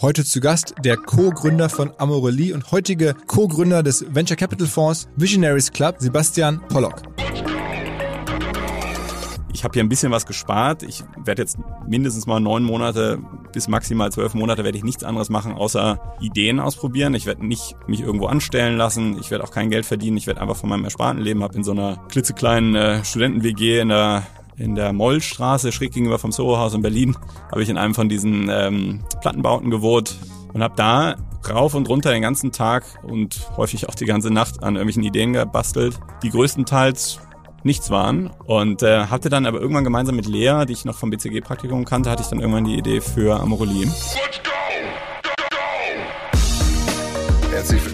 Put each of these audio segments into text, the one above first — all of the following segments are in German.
Heute zu Gast der Co-Gründer von Amorelie und heutige Co-Gründer des Venture Capital Fonds Visionaries Club, Sebastian Pollock. Ich habe hier ein bisschen was gespart. Ich werde jetzt mindestens mal neun Monate bis maximal zwölf Monate werde ich nichts anderes machen, außer Ideen ausprobieren. Ich werde nicht mich irgendwo anstellen lassen. Ich werde auch kein Geld verdienen. Ich werde einfach von meinem ersparten Leben, habe in so einer klitzekleinen äh, Studenten-WG in der in der Mollstraße, schräg gegenüber vom Soho-Haus in Berlin, habe ich in einem von diesen ähm, Plattenbauten gewohnt und habe da rauf und runter den ganzen Tag und häufig auch die ganze Nacht an irgendwelchen Ideen gebastelt, die größtenteils nichts waren. Und äh, hatte dann aber irgendwann gemeinsam mit Lea, die ich noch vom BCG-Praktikum kannte, hatte ich dann irgendwann die Idee für Amorelie. Herzlich willkommen beim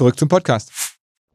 Zurück zum Podcast.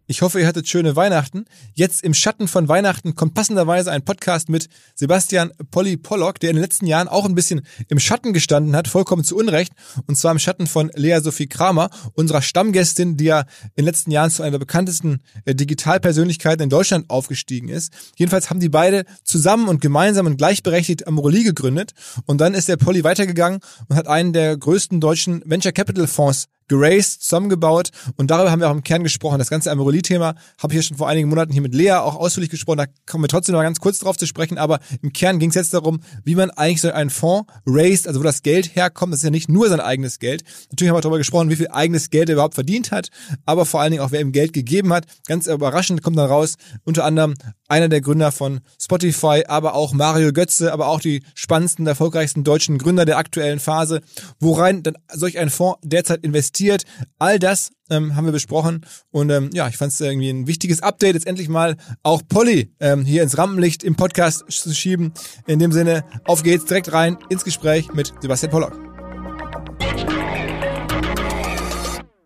Ich hoffe, ihr hattet schöne Weihnachten. Jetzt im Schatten von Weihnachten kommt passenderweise ein Podcast mit Sebastian Polly Pollock, der in den letzten Jahren auch ein bisschen im Schatten gestanden hat, vollkommen zu Unrecht. Und zwar im Schatten von Lea Sophie Kramer, unserer Stammgästin, die ja in den letzten Jahren zu einer der bekanntesten äh, Digitalpersönlichkeiten in Deutschland aufgestiegen ist. Jedenfalls haben die beide zusammen und gemeinsam und gleichberechtigt Amorelie gegründet. Und dann ist der Polly weitergegangen und hat einen der größten deutschen Venture Capital Fonds geraced, zusammengebaut und darüber haben wir auch im Kern gesprochen. Das ganze Amorelie-Thema habe ich ja schon vor einigen Monaten hier mit Lea auch ausführlich gesprochen, da kommen wir trotzdem noch ganz kurz drauf zu sprechen, aber im Kern ging es jetzt darum, wie man eigentlich so einen Fonds raised, also wo das Geld herkommt, das ist ja nicht nur sein eigenes Geld. Natürlich haben wir darüber gesprochen, wie viel eigenes Geld er überhaupt verdient hat, aber vor allen Dingen auch, wer ihm Geld gegeben hat. Ganz überraschend kommt dann raus, unter anderem einer der Gründer von Spotify, aber auch Mario Götze, aber auch die spannendsten, erfolgreichsten deutschen Gründer der aktuellen Phase, worein dann solch ein Fonds derzeit investiert. All das ähm, haben wir besprochen und ähm, ja, ich fand es irgendwie ein wichtiges Update, jetzt endlich mal auch Polly ähm, hier ins Rampenlicht im Podcast zu schieben. In dem Sinne, auf geht's direkt rein ins Gespräch mit Sebastian Pollock.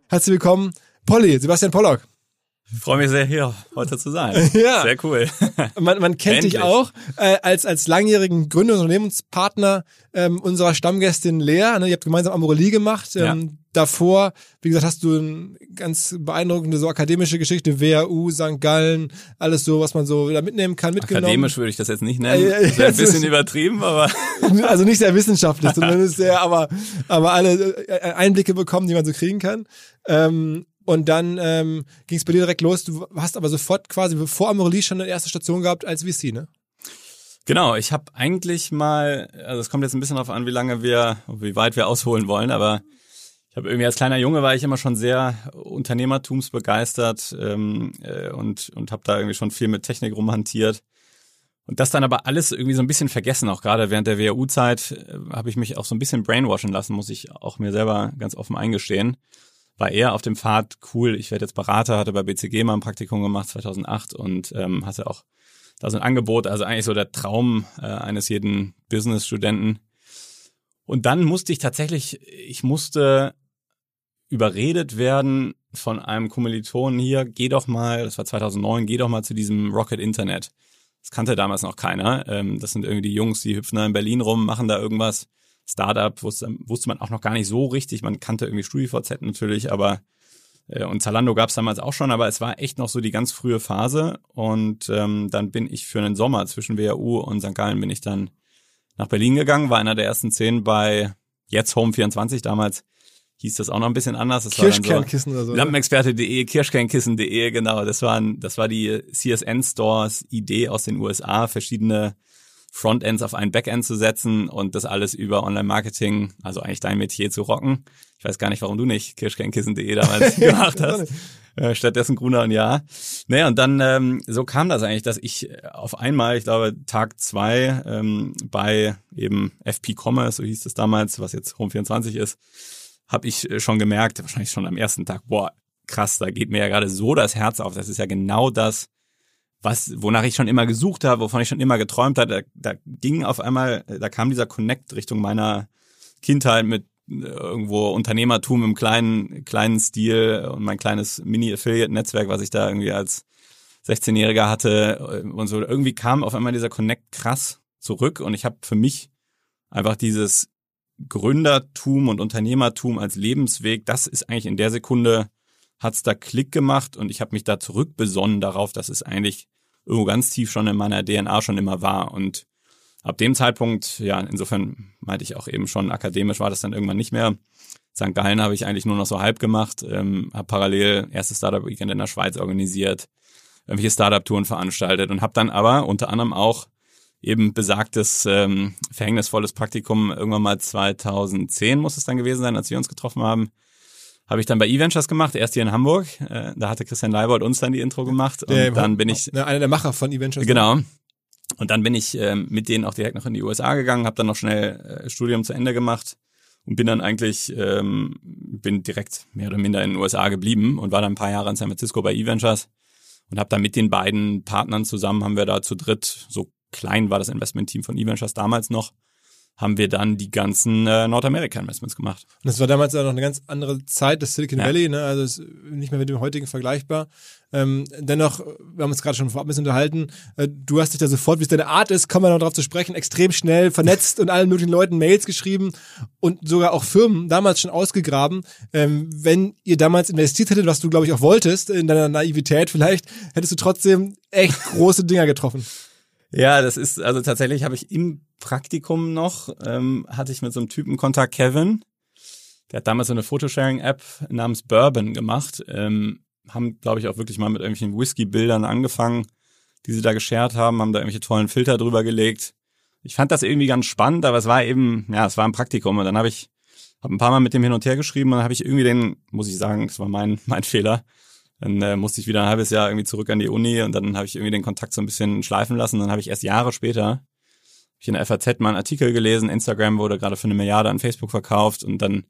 Herzlich willkommen, Polly, Sebastian Pollock. Ich freue mich sehr, hier heute zu sein. Ja. Sehr cool. Man, man kennt Endlich. dich auch äh, als, als langjährigen Gründer und Unternehmenspartner ähm, unserer Stammgästin Lea. Ne? Ihr habt gemeinsam Amorelie gemacht. Ähm, ja. Davor, wie gesagt, hast du eine ganz beeindruckende so akademische Geschichte, WHU, St. Gallen, alles so, was man so wieder mitnehmen kann, mitgenommen. Akademisch würde ich das jetzt nicht nennen. Das wäre ein bisschen übertrieben, aber. Also nicht sehr wissenschaftlich, sondern sehr, aber, aber alle äh, Einblicke bekommen, die man so kriegen kann. Ähm, und dann ähm, ging es bei dir direkt los. Du hast aber sofort quasi vor Amorelie schon eine erste Station gehabt als VC, ne? Genau, ich habe eigentlich mal, also es kommt jetzt ein bisschen darauf an, wie lange wir, wie weit wir ausholen wollen, aber ich habe irgendwie als kleiner Junge war ich immer schon sehr unternehmertumsbegeistert ähm, äh, und und habe da irgendwie schon viel mit Technik rumhantiert. Und das dann aber alles irgendwie so ein bisschen vergessen, auch gerade während der WHU-Zeit äh, habe ich mich auch so ein bisschen brainwashen lassen, muss ich auch mir selber ganz offen eingestehen war eher auf dem Pfad, cool, ich werde jetzt Berater, hatte bei BCG mal ein Praktikum gemacht 2008 und ähm, hatte auch da so ein Angebot, also eigentlich so der Traum äh, eines jeden Business-Studenten. Und dann musste ich tatsächlich, ich musste überredet werden, von einem Kommilitonen hier, geh doch mal, das war 2009, geh doch mal zu diesem Rocket Internet. Das kannte damals noch keiner. Ähm, das sind irgendwie die Jungs, die hüpfen da in Berlin rum, machen da irgendwas. Startup wusste, wusste man auch noch gar nicht so richtig. Man kannte irgendwie StudiVZ natürlich, aber äh, und Zalando gab es damals auch schon, aber es war echt noch so die ganz frühe Phase. Und ähm, dann bin ich für einen Sommer zwischen WHU und St. Gallen bin ich dann nach Berlin gegangen, war einer der ersten zehn bei jetzt Home 24 damals hieß das auch noch ein bisschen anders. Das Kirschkernkissen so, oder so. Lampenexperte.de, Kirschkernkissen.de, genau. Das waren, das war die CSN Stores Idee aus den USA, verschiedene Frontends auf ein Backend zu setzen und das alles über Online-Marketing, also eigentlich dein Metier zu rocken. Ich weiß gar nicht, warum du nicht Kirschkernkissen.de damals gemacht hast. Äh, stattdessen Gruner und Ja. Naja, und dann ähm, so kam das eigentlich, dass ich auf einmal, ich glaube Tag zwei ähm, bei eben FP Commerce, so hieß es damals, was jetzt Home24 ist, habe ich äh, schon gemerkt, wahrscheinlich schon am ersten Tag, boah, krass, da geht mir ja gerade so das Herz auf. Das ist ja genau das, was, wonach ich schon immer gesucht habe, wovon ich schon immer geträumt hatte. Da, da ging auf einmal, da kam dieser Connect Richtung meiner Kindheit mit äh, irgendwo Unternehmertum im kleinen, kleinen Stil und mein kleines Mini-Affiliate-Netzwerk, was ich da irgendwie als 16-Jähriger hatte und so. Irgendwie kam auf einmal dieser Connect krass zurück und ich habe für mich einfach dieses Gründertum und Unternehmertum als Lebensweg, das ist eigentlich in der Sekunde, hat's da Klick gemacht und ich habe mich da zurückbesonnen darauf, dass es eigentlich irgendwo ganz tief schon in meiner DNA schon immer war. Und ab dem Zeitpunkt, ja, insofern meinte ich auch eben schon, akademisch war das dann irgendwann nicht mehr. St. Gallen habe ich eigentlich nur noch so halb gemacht, ähm, habe parallel erste Startup-Weekend in der Schweiz organisiert, irgendwelche Startup-Touren veranstaltet und habe dann aber unter anderem auch eben besagtes ähm, verhängnisvolles Praktikum irgendwann mal 2010 muss es dann gewesen sein, als wir uns getroffen haben. Habe ich dann bei eVentures gemacht, erst hier in Hamburg. Äh, da hatte Christian Leibold uns dann die Intro gemacht. Und der, dann bin ich. Einer der Macher von eVentures. Genau. Und dann bin ich ähm, mit denen auch direkt noch in die USA gegangen, habe dann noch schnell äh, Studium zu Ende gemacht und bin dann eigentlich, ähm, bin direkt mehr oder minder in den USA geblieben und war dann ein paar Jahre in San Francisco bei eVentures und habe dann mit den beiden Partnern zusammen, haben wir da zu dritt so klein war das Investmentteam von eVentures damals noch, haben wir dann die ganzen äh, Nordamerika-Investments gemacht. Und das war damals ja noch eine ganz andere Zeit, das Silicon ja. Valley, ne? also ist nicht mehr mit dem heutigen vergleichbar. Ähm, dennoch, wir haben uns gerade schon vorab ein bisschen unterhalten, äh, du hast dich da sofort, wie es deine Art ist, kommen wir noch darauf zu sprechen, extrem schnell vernetzt und allen möglichen Leuten Mails geschrieben und sogar auch Firmen damals schon ausgegraben. Ähm, wenn ihr damals investiert hättet, was du, glaube ich, auch wolltest, in deiner Naivität vielleicht, hättest du trotzdem echt große Dinger getroffen. Ja, das ist, also tatsächlich habe ich im Praktikum noch, ähm, hatte ich mit so einem Typen Kontakt, Kevin. Der hat damals so eine Photosharing-App namens Bourbon gemacht. Ähm, haben, glaube ich, auch wirklich mal mit irgendwelchen Whisky-Bildern angefangen, die sie da geshared haben, haben da irgendwelche tollen Filter drüber gelegt. Ich fand das irgendwie ganz spannend, aber es war eben, ja, es war ein Praktikum und dann habe ich hab ein paar Mal mit dem hin und her geschrieben und dann habe ich irgendwie den, muss ich sagen, das war mein, mein Fehler, dann äh, musste ich wieder ein halbes Jahr irgendwie zurück an die Uni und dann habe ich irgendwie den Kontakt so ein bisschen schleifen lassen. Dann habe ich erst Jahre später ich in der FAZ mal einen Artikel gelesen. Instagram wurde gerade für eine Milliarde an Facebook verkauft und dann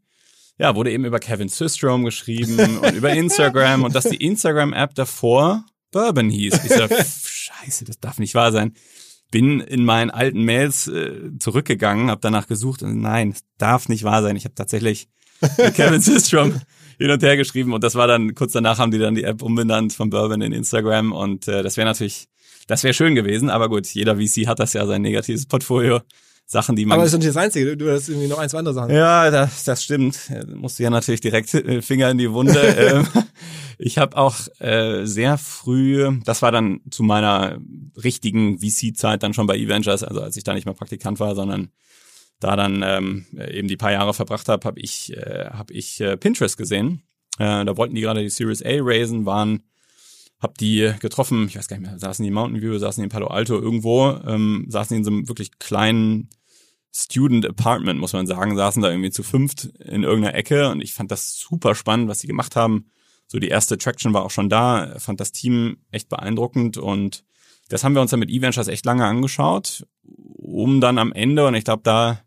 ja, wurde eben über Kevin Systrom geschrieben und über Instagram und dass die Instagram-App davor Bourbon hieß. Ich so, scheiße, das darf nicht wahr sein. Bin in meinen alten Mails äh, zurückgegangen, habe danach gesucht und nein, das darf nicht wahr sein. Ich habe tatsächlich Kevin Systrom hin und her geschrieben und das war dann, kurz danach haben die dann die App umbenannt von Bourbon in Instagram und äh, das wäre natürlich, das wäre schön gewesen, aber gut, jeder VC hat das ja sein negatives Portfolio. Sachen, die man. Aber das ist nicht das Einzige, du hast irgendwie noch ein, zwei andere Sachen. Ja, das, das stimmt. Musste ja natürlich direkt äh, Finger in die Wunde. Ähm, ich habe auch äh, sehr früh, das war dann zu meiner richtigen VC-Zeit dann schon bei eVentures, also als ich da nicht mehr Praktikant war, sondern da dann ähm, eben die paar Jahre verbracht habe, habe ich, äh, hab ich äh, Pinterest gesehen. Äh, da wollten die gerade die Series A raisen, waren, hab die getroffen, ich weiß gar nicht mehr, saßen die in Mountain View, saßen die in Palo Alto irgendwo, ähm, saßen in so einem wirklich kleinen Student Apartment, muss man sagen, saßen da irgendwie zu fünft in irgendeiner Ecke und ich fand das super spannend, was sie gemacht haben. So die erste Traction war auch schon da, fand das Team echt beeindruckend und das haben wir uns dann mit E-Ventures echt lange angeschaut, um dann am Ende, und ich glaube, da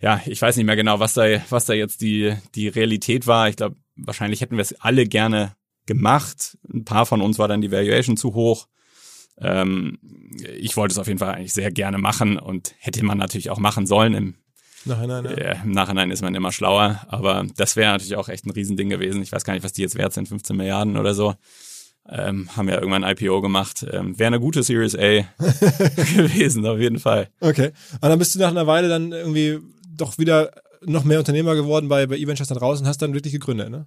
ja, ich weiß nicht mehr genau, was da, was da jetzt die, die Realität war. Ich glaube, wahrscheinlich hätten wir es alle gerne gemacht. Ein paar von uns war dann die Valuation zu hoch. Ähm, ich wollte es auf jeden Fall eigentlich sehr gerne machen und hätte man natürlich auch machen sollen. Im Nachhinein, ja. Äh, Im Nachhinein ist man immer schlauer, aber das wäre natürlich auch echt ein Riesending gewesen. Ich weiß gar nicht, was die jetzt wert sind, 15 Milliarden oder so. Ähm, haben ja irgendwann ein IPO gemacht. Ähm, wäre eine gute Series A gewesen, auf jeden Fall. Okay. Und dann bist du nach einer Weile dann irgendwie doch wieder noch mehr Unternehmer geworden bei, bei eVentures dann raus und hast dann wirklich gegründet, ne?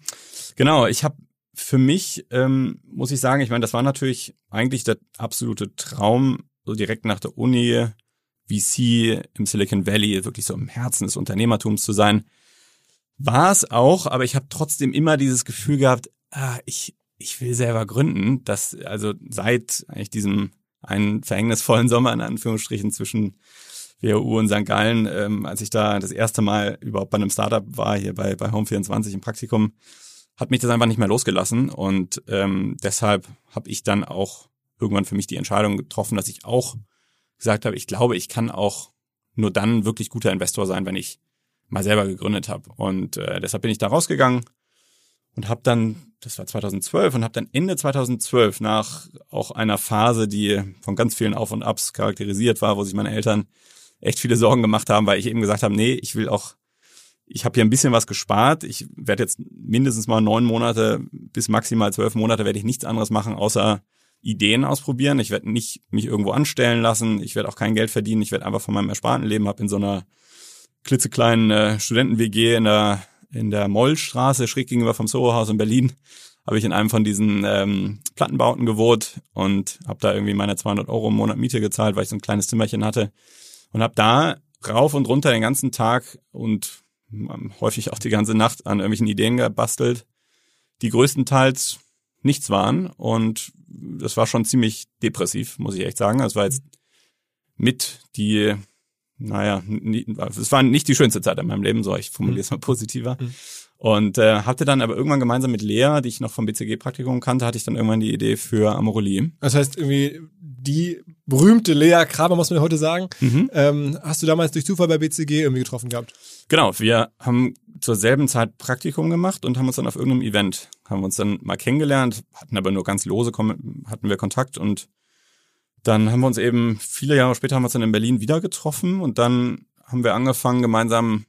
Genau, ich habe für mich, ähm, muss ich sagen, ich meine, das war natürlich eigentlich der absolute Traum, so direkt nach der Uni VC im Silicon Valley, wirklich so im Herzen des Unternehmertums zu sein. War es auch, aber ich habe trotzdem immer dieses Gefühl gehabt, ah, ich, ich will selber gründen. Das, also seit eigentlich diesem einen verhängnisvollen Sommer in Anführungsstrichen zwischen WHU und St. Gallen, ähm, als ich da das erste Mal überhaupt bei einem Startup war, hier bei, bei Home24 im Praktikum, hat mich das einfach nicht mehr losgelassen. Und ähm, deshalb habe ich dann auch irgendwann für mich die Entscheidung getroffen, dass ich auch gesagt habe, ich glaube, ich kann auch nur dann wirklich guter Investor sein, wenn ich mal selber gegründet habe. Und äh, deshalb bin ich da rausgegangen und habe dann, das war 2012, und habe dann Ende 2012 nach auch einer Phase, die von ganz vielen Auf und Abs charakterisiert war, wo sich meine Eltern echt viele Sorgen gemacht haben, weil ich eben gesagt habe, nee, ich will auch, ich habe hier ein bisschen was gespart. Ich werde jetzt mindestens mal neun Monate bis maximal zwölf Monate werde ich nichts anderes machen, außer Ideen ausprobieren. Ich werde nicht mich irgendwo anstellen lassen. Ich werde auch kein Geld verdienen. Ich werde einfach von meinem ersparten Leben habe in so einer klitzekleinen äh, Studenten-WG in der in der Mollstraße, schräg gegenüber vom Soho-Haus in Berlin, habe ich in einem von diesen ähm, Plattenbauten gewohnt und habe da irgendwie meine 200 Euro im Monat Miete gezahlt, weil ich so ein kleines Zimmerchen hatte und habe da rauf und runter den ganzen Tag und häufig auch die ganze Nacht an irgendwelchen Ideen gebastelt, die größtenteils nichts waren und das war schon ziemlich depressiv, muss ich echt sagen. Es war jetzt mit die, naja, es war nicht die schönste Zeit in meinem Leben, so ich formuliere es mal positiver. Und äh, hatte dann aber irgendwann gemeinsam mit Lea, die ich noch vom BCG-Praktikum kannte, hatte ich dann irgendwann die Idee für Amorelie. Das heißt irgendwie die berühmte Lea Kramer, muss man heute sagen, mhm. ähm, hast du damals durch Zufall bei BCG irgendwie getroffen gehabt? Genau, wir haben zur selben Zeit Praktikum gemacht und haben uns dann auf irgendeinem Event, haben uns dann mal kennengelernt, hatten aber nur ganz lose, hatten wir Kontakt und dann haben wir uns eben, viele Jahre später haben wir uns dann in Berlin wieder getroffen und dann haben wir angefangen, gemeinsam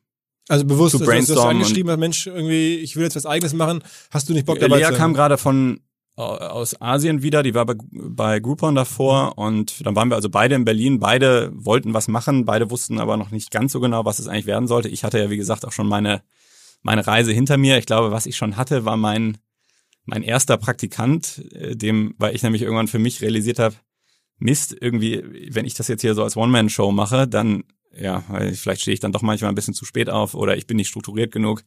also bewusst, zu brainstormen. Also, du hast angeschrieben, Mensch, irgendwie, ich will jetzt was eigenes machen. Hast du nicht Bock dabei Lea zu kam gerade von aus Asien wieder, die war bei, bei Groupon davor und dann waren wir also beide in Berlin, beide wollten was machen, beide wussten aber noch nicht ganz so genau, was es eigentlich werden sollte. Ich hatte ja, wie gesagt, auch schon meine, meine Reise hinter mir. Ich glaube, was ich schon hatte, war mein, mein erster Praktikant, äh, dem, weil ich nämlich irgendwann für mich realisiert habe, Mist, irgendwie, wenn ich das jetzt hier so als One-Man-Show mache, dann, ja, vielleicht stehe ich dann doch manchmal ein bisschen zu spät auf oder ich bin nicht strukturiert genug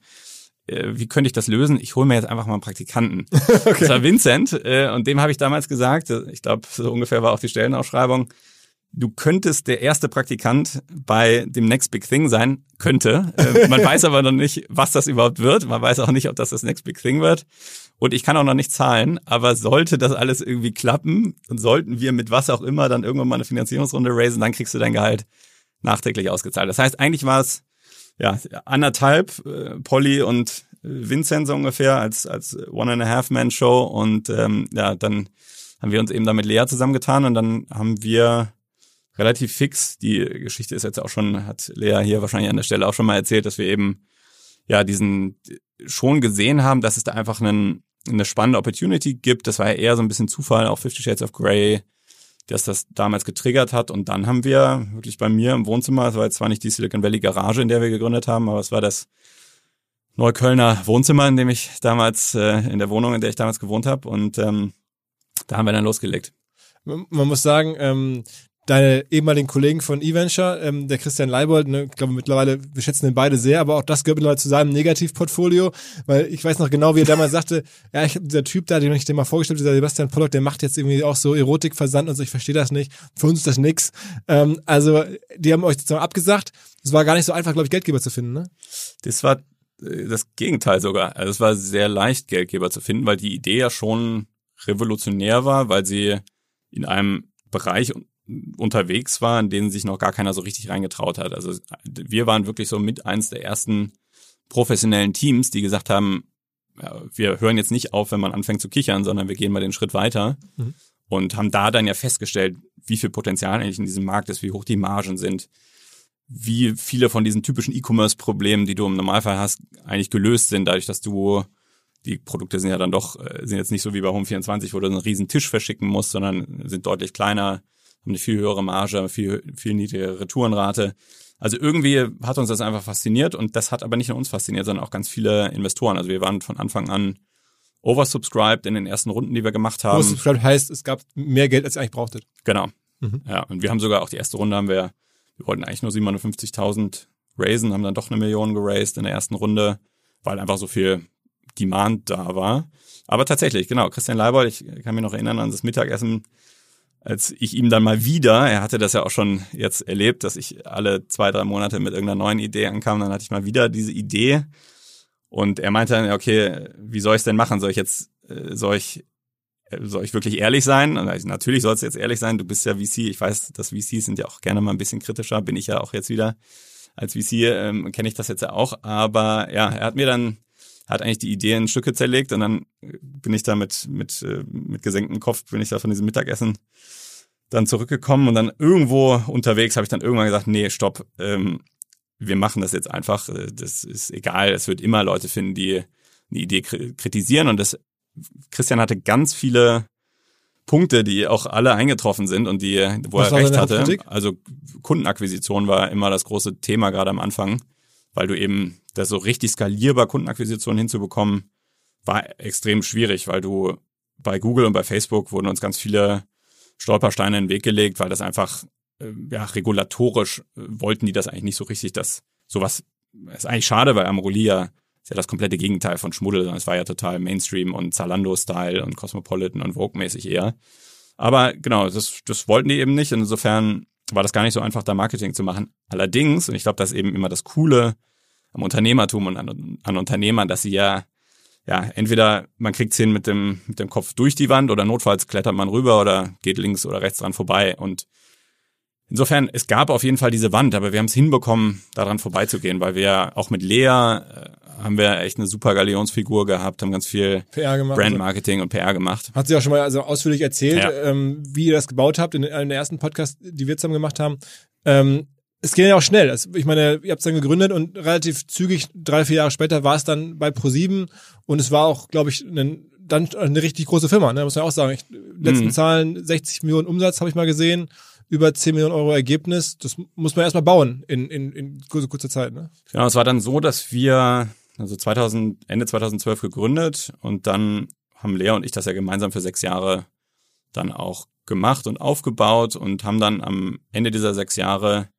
äh, wie könnte ich das lösen? Ich hole mir jetzt einfach mal einen Praktikanten. okay. Das war Vincent äh, und dem habe ich damals gesagt, äh, ich glaube, so ungefähr war auch die Stellenausschreibung, du könntest der erste Praktikant bei dem Next Big Thing sein, könnte. Äh, man weiß aber noch nicht, was das überhaupt wird. Man weiß auch nicht, ob das das Next Big Thing wird. Und ich kann auch noch nicht zahlen, aber sollte das alles irgendwie klappen und sollten wir mit was auch immer dann irgendwann mal eine Finanzierungsrunde raisen, dann kriegst du dein Gehalt nachträglich ausgezahlt. Das heißt, eigentlich war es ja, anderthalb, äh, Polly und Vincent so ungefähr als, als One and a Half Man Show und ähm, ja, dann haben wir uns eben da mit Lea zusammengetan und dann haben wir relativ fix, die Geschichte ist jetzt auch schon, hat Lea hier wahrscheinlich an der Stelle auch schon mal erzählt, dass wir eben ja diesen schon gesehen haben, dass es da einfach einen, eine spannende Opportunity gibt. Das war ja eher so ein bisschen Zufall, auch Fifty Shades of Grey, dass das damals getriggert hat. Und dann haben wir wirklich bei mir im Wohnzimmer, es war jetzt zwar nicht die Silicon Valley Garage, in der wir gegründet haben, aber es war das Neuköllner Wohnzimmer, in dem ich damals, äh, in der Wohnung, in der ich damals gewohnt habe. Und ähm, da haben wir dann losgelegt. Man muss sagen, ähm, deine ehemaligen Kollegen von eVenture, ähm, der Christian Leibold, ne, ich glaube mittlerweile, wir schätzen den beide sehr, aber auch das gehört mittlerweile zu seinem Negativportfolio, weil ich weiß noch genau, wie er damals sagte, ja, ich dieser Typ da, den ich dir mal vorgestellt dieser Sebastian Pollock, der macht jetzt irgendwie auch so Erotikversand und so, ich verstehe das nicht, für uns ist das nix. Ähm, also, die haben euch sozusagen abgesagt, es war gar nicht so einfach, glaube ich, Geldgeber zu finden, ne? Das war äh, das Gegenteil sogar. Also es war sehr leicht, Geldgeber zu finden, weil die Idee ja schon revolutionär war, weil sie in einem Bereich unterwegs war, in denen sich noch gar keiner so richtig reingetraut hat. Also wir waren wirklich so mit eins der ersten professionellen Teams, die gesagt haben, ja, wir hören jetzt nicht auf, wenn man anfängt zu kichern, sondern wir gehen mal den Schritt weiter mhm. und haben da dann ja festgestellt, wie viel Potenzial eigentlich in diesem Markt ist, wie hoch die Margen sind, wie viele von diesen typischen E-Commerce-Problemen, die du im Normalfall hast, eigentlich gelöst sind, dadurch, dass du die Produkte sind ja dann doch, äh, sind jetzt nicht so wie bei Home24, wo du einen riesen Tisch verschicken musst, sondern sind deutlich kleiner, haben eine viel höhere Marge, viel, viel niedrigere Retourenrate. Also irgendwie hat uns das einfach fasziniert und das hat aber nicht nur uns fasziniert, sondern auch ganz viele Investoren. Also wir waren von Anfang an oversubscribed in den ersten Runden, die wir gemacht haben. Oversubscribed heißt, es gab mehr Geld, als ihr eigentlich brauchtet. Genau. Mhm. Ja, und wir haben sogar auch die erste Runde haben wir, wir wollten eigentlich nur 750.000 raisen, haben dann doch eine Million geraced in der ersten Runde, weil einfach so viel Demand da war. Aber tatsächlich, genau, Christian Leibold, ich kann mich noch erinnern an das Mittagessen, als ich ihm dann mal wieder, er hatte das ja auch schon jetzt erlebt, dass ich alle zwei, drei Monate mit irgendeiner neuen Idee ankam, dann hatte ich mal wieder diese Idee und er meinte dann, okay, wie soll ich denn machen? Soll ich jetzt, äh, soll ich, äh, soll ich wirklich ehrlich sein? Und ich, natürlich sollst du jetzt ehrlich sein, du bist ja VC, ich weiß, dass VCs sind ja auch gerne mal ein bisschen kritischer, bin ich ja auch jetzt wieder. Als VC ähm, kenne ich das jetzt ja auch, aber ja, er hat mir dann hat eigentlich die Idee in Stücke zerlegt und dann bin ich da mit, mit, äh, mit gesenktem Kopf, bin ich da von diesem Mittagessen dann zurückgekommen und dann irgendwo unterwegs habe ich dann irgendwann gesagt, nee, stopp, ähm, wir machen das jetzt einfach, äh, das ist egal, es wird immer Leute finden, die eine Idee kritisieren und das, Christian hatte ganz viele Punkte, die auch alle eingetroffen sind und die, wo Was er recht hatte. Also Kundenakquisition war immer das große Thema gerade am Anfang, weil du eben das so richtig skalierbar Kundenakquisition hinzubekommen, war extrem schwierig, weil du bei Google und bei Facebook wurden uns ganz viele Stolpersteine in den Weg gelegt, weil das einfach, äh, ja, regulatorisch äh, wollten die das eigentlich nicht so richtig, dass sowas, ist eigentlich schade, weil Amroli ist ja das komplette Gegenteil von Schmuddel, sondern es war ja total Mainstream und Zalando-Style und Cosmopolitan und Vogue-mäßig eher. Aber genau, das, das wollten die eben nicht. Insofern war das gar nicht so einfach, da Marketing zu machen. Allerdings, und ich glaube, das ist eben immer das Coole am Unternehmertum und an, an Unternehmern, dass sie ja, ja, entweder man kriegt's hin mit dem, mit dem Kopf durch die Wand oder notfalls klettert man rüber oder geht links oder rechts dran vorbei. Und insofern, es gab auf jeden Fall diese Wand, aber wir haben es hinbekommen, daran vorbeizugehen, weil wir auch mit Lea äh, haben wir echt eine super Galionsfigur gehabt, haben ganz viel PR gemacht, Brandmarketing also. und PR gemacht. Hat sie auch schon mal also ausführlich erzählt, ja. ähm, wie ihr das gebaut habt in einem der ersten Podcasts, die wir zusammen gemacht haben. Ähm, es ging ja auch schnell. Ich meine, ihr habt es dann gegründet und relativ zügig, drei, vier Jahre später, war es dann bei Pro7 und es war auch, glaube ich, ein, dann eine richtig große Firma, ne? muss man auch sagen. Ich, letzten mhm. Zahlen, 60 Millionen Umsatz habe ich mal gesehen, über 10 Millionen Euro Ergebnis. Das muss man erstmal bauen in, in, in kurzer, kurzer Zeit. Ne? Genau, es war dann so, dass wir also 2000, Ende 2012 gegründet und dann haben Lea und ich das ja gemeinsam für sechs Jahre dann auch gemacht und aufgebaut und haben dann am Ende dieser sechs Jahre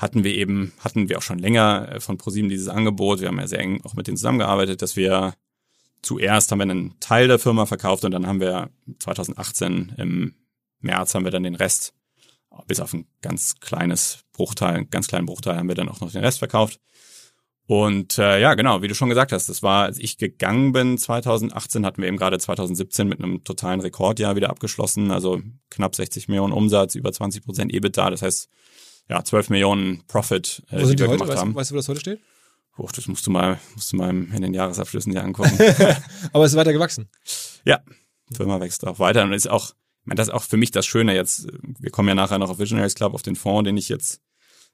hatten wir eben, hatten wir auch schon länger äh, von ProSieben dieses Angebot. Wir haben ja sehr eng auch mit denen zusammengearbeitet, dass wir zuerst haben wir einen Teil der Firma verkauft und dann haben wir 2018 im März haben wir dann den Rest, bis auf ein ganz kleines Bruchteil, einen ganz kleinen Bruchteil haben wir dann auch noch den Rest verkauft. Und äh, ja, genau, wie du schon gesagt hast, das war, als ich gegangen bin, 2018 hatten wir eben gerade 2017 mit einem totalen Rekordjahr wieder abgeschlossen, also knapp 60 Millionen Umsatz, über 20 Prozent EBITDA, das heißt ja, 12 Millionen Profit, äh, wo sind die, die heute? Weißt, haben. weißt du, wo das heute steht? Oh, das musst du mal, musst du mal in den Jahresabschlüssen dir angucken. Aber es ist weiter gewachsen. Ja, die Firma wächst auch weiter und ist auch, ich meine, das ist auch für mich das Schöne jetzt. Wir kommen ja nachher noch auf Visionaries Club, auf den Fonds, den ich jetzt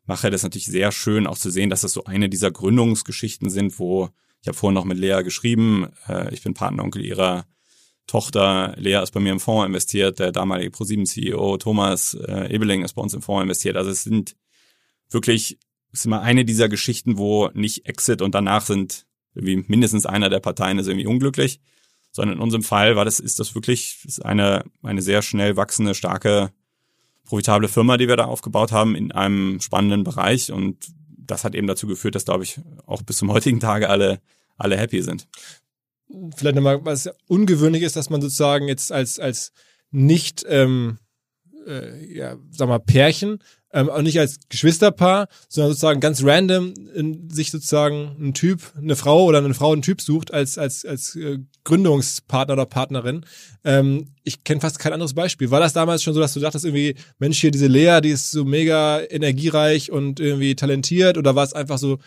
mache. Das ist natürlich sehr schön auch zu sehen, dass das so eine dieser Gründungsgeschichten sind, wo ich habe vorhin noch mit Lea geschrieben, äh, ich bin Partneronkel ihrer Tochter Lea ist bei mir im Fonds investiert, der damalige ProSieben-CEO Thomas äh, Ebeling ist bei uns im Fonds investiert. Also es sind wirklich, es ist immer eine dieser Geschichten, wo nicht Exit und danach sind irgendwie mindestens einer der Parteien ist irgendwie unglücklich, sondern in unserem Fall war das, ist das wirklich ist eine, eine sehr schnell wachsende, starke, profitable Firma, die wir da aufgebaut haben in einem spannenden Bereich und das hat eben dazu geführt, dass, glaube ich, auch bis zum heutigen Tage alle, alle happy sind vielleicht nochmal, was ungewöhnlich ist, dass man sozusagen jetzt als, als nicht, ähm, äh, ja, sag mal, Pärchen, ähm, auch nicht als Geschwisterpaar, sondern sozusagen ganz random in sich sozusagen ein Typ, eine Frau oder eine Frau einen Typ sucht als als als äh, Gründungspartner oder Partnerin. Ähm, ich kenne fast kein anderes Beispiel. War das damals schon so, dass du dachtest irgendwie, Mensch, hier diese Lea, die ist so mega energiereich und irgendwie talentiert oder war es einfach so,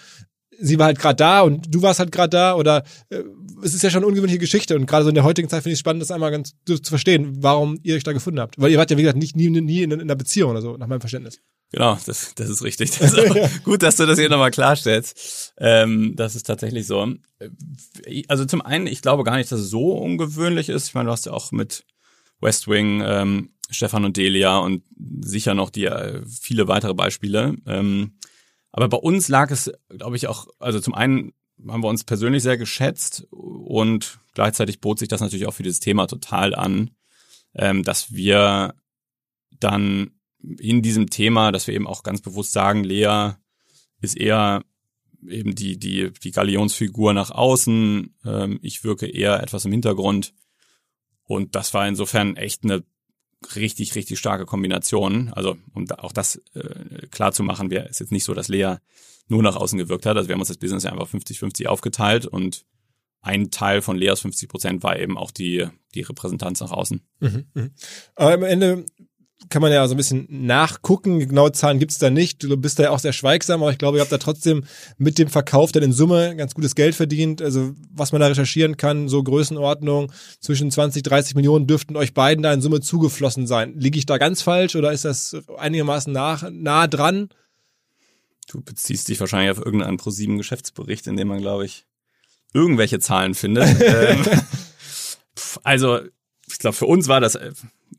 sie war halt gerade da und du warst halt gerade da oder äh, es ist ja schon eine ungewöhnliche Geschichte und gerade so in der heutigen Zeit finde ich es spannend, das einmal ganz zu, zu, verstehen, warum ihr euch da gefunden habt. Weil ihr wart ja, wie gesagt, nicht, nie, nie in, in einer Beziehung oder so, nach meinem Verständnis. Genau, das, das ist richtig. Das ist gut, dass du das hier nochmal klarstellst. Ähm, das ist tatsächlich so. Also zum einen, ich glaube gar nicht, dass es so ungewöhnlich ist. Ich meine, du hast ja auch mit West Wing, ähm, Stefan und Delia und sicher noch die äh, viele weitere Beispiele. Ähm, aber bei uns lag es, glaube ich, auch, also zum einen haben wir uns persönlich sehr geschätzt und gleichzeitig bot sich das natürlich auch für dieses Thema total an, ähm, dass wir dann in diesem Thema, dass wir eben auch ganz bewusst sagen, Lea ist eher eben die, die, die Galionsfigur nach außen, ähm, ich wirke eher etwas im Hintergrund. Und das war insofern echt eine richtig, richtig starke Kombination. Also, um auch das äh, klar zu machen, wir ist jetzt nicht so, dass Lea nur nach außen gewirkt hat. Also wir haben uns das Business ja einfach 50-50 aufgeteilt und ein Teil von Leas 50 Prozent war eben auch die, die Repräsentanz nach außen. Mhm, mh. Aber am Ende kann man ja so ein bisschen nachgucken. Genaue Zahlen gibt's da nicht. Du bist da ja auch sehr schweigsam, aber ich glaube, ihr habt da trotzdem mit dem Verkauf dann in Summe ganz gutes Geld verdient. Also was man da recherchieren kann, so Größenordnung zwischen 20, 30 Millionen dürften euch beiden da in Summe zugeflossen sein. Liege ich da ganz falsch oder ist das einigermaßen nach, nah dran? Du beziehst dich wahrscheinlich auf irgendeinen ProSieben Geschäftsbericht, in dem man, glaube ich, irgendwelche Zahlen findet. ähm, also, ich glaube, für uns war das, äh,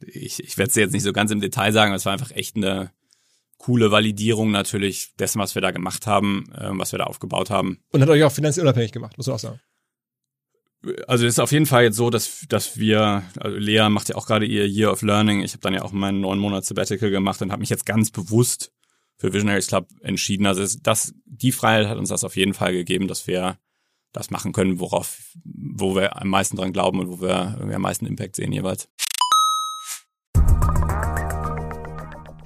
ich, ich werde es jetzt nicht so ganz im Detail sagen, aber es war einfach echt eine coole Validierung natürlich dessen, was wir da gemacht haben, äh, was wir da aufgebaut haben. Und hat euch auch finanziell unabhängig gemacht, muss man auch sagen. Also es ist auf jeden Fall jetzt so, dass, dass wir, also Lea macht ja auch gerade ihr Year of Learning. Ich habe dann ja auch meinen neun Monat Sabbatical gemacht und habe mich jetzt ganz bewusst für Visionaries Club entschieden. Also das, die Freiheit hat uns das auf jeden Fall gegeben, dass wir das machen können, worauf, wo wir am meisten dran glauben und wo wir am meisten Impact sehen jeweils.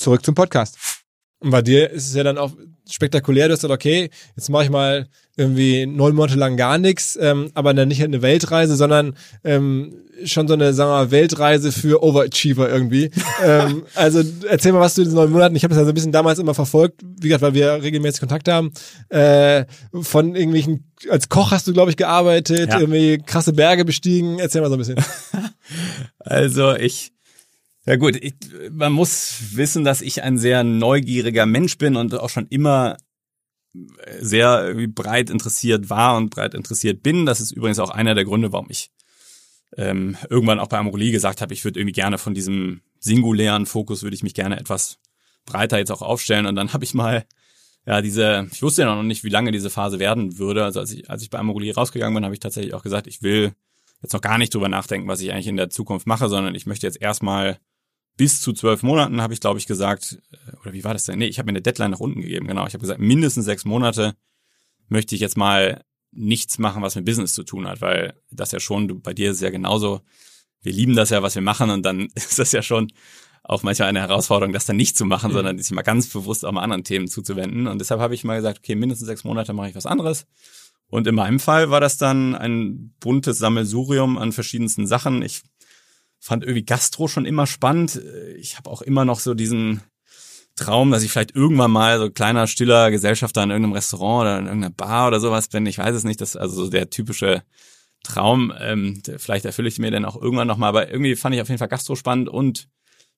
Zurück zum Podcast. Und bei dir ist es ja dann auch spektakulär, du hast gesagt, okay, jetzt mache ich mal irgendwie neun Monate lang gar nichts, ähm, aber dann nicht halt eine Weltreise, sondern ähm, schon so eine, sagen wir mal, Weltreise für Overachiever irgendwie. ähm, also erzähl mal, was du in diesen neun Monaten, ich habe das ja so ein bisschen damals immer verfolgt, wie gesagt, weil wir regelmäßig Kontakt haben, äh, von irgendwelchen, als Koch hast du, glaube ich, gearbeitet, ja. irgendwie krasse Berge bestiegen, erzähl mal so ein bisschen. also ich ja gut, ich, man muss wissen, dass ich ein sehr neugieriger Mensch bin und auch schon immer sehr breit interessiert war und breit interessiert bin. Das ist übrigens auch einer der Gründe, warum ich ähm, irgendwann auch bei Amorelie gesagt habe, ich würde irgendwie gerne von diesem singulären Fokus würde ich mich gerne etwas breiter jetzt auch aufstellen. Und dann habe ich mal ja diese, ich wusste ja noch nicht, wie lange diese Phase werden würde. Also als ich, als ich bei Amorelie rausgegangen bin, habe ich tatsächlich auch gesagt, ich will jetzt noch gar nicht drüber nachdenken, was ich eigentlich in der Zukunft mache, sondern ich möchte jetzt erstmal bis zu zwölf Monaten habe ich, glaube ich, gesagt, äh, oder wie war das denn? Nee, ich habe mir eine Deadline nach unten gegeben, genau. Ich habe gesagt, mindestens sechs Monate möchte ich jetzt mal nichts machen, was mit Business zu tun hat, weil das ja schon, du, bei dir ist es ja genauso, wir lieben das ja, was wir machen und dann ist das ja schon auch manchmal eine Herausforderung, das dann nicht zu machen, mhm. sondern sich mal ganz bewusst auch mal anderen Themen zuzuwenden. Und deshalb habe ich mal gesagt, okay, mindestens sechs Monate mache ich was anderes. Und in meinem Fall war das dann ein buntes Sammelsurium an verschiedensten Sachen. Ich fand irgendwie Gastro schon immer spannend. Ich habe auch immer noch so diesen Traum, dass ich vielleicht irgendwann mal so kleiner, stiller Gesellschafter in irgendeinem Restaurant oder in irgendeiner Bar oder sowas bin. Ich weiß es nicht. Das ist also so der typische Traum. Ähm, vielleicht erfülle ich mir den auch irgendwann nochmal. Aber irgendwie fand ich auf jeden Fall Gastro spannend und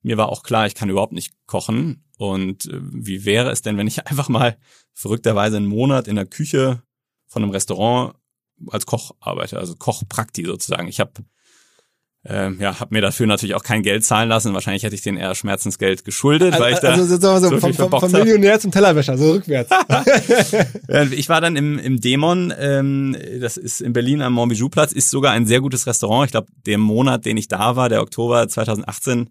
mir war auch klar, ich kann überhaupt nicht kochen. Und äh, wie wäre es denn, wenn ich einfach mal verrückterweise einen Monat in der Küche von einem Restaurant als Koch arbeite, also Kochprakti sozusagen. Ich habe ähm, ja, habe mir dafür natürlich auch kein Geld zahlen lassen. Wahrscheinlich hätte ich den eher Schmerzensgeld geschuldet, weil ich da also, so, so, so vom, vom, vom. Millionär zum Tellerwäscher, so rückwärts. Ja, Ich war dann im, im Dämon, ähm, das ist in Berlin am Montbijou-Platz, ist sogar ein sehr gutes Restaurant. Ich glaube, der Monat, den ich da war, der Oktober 2018,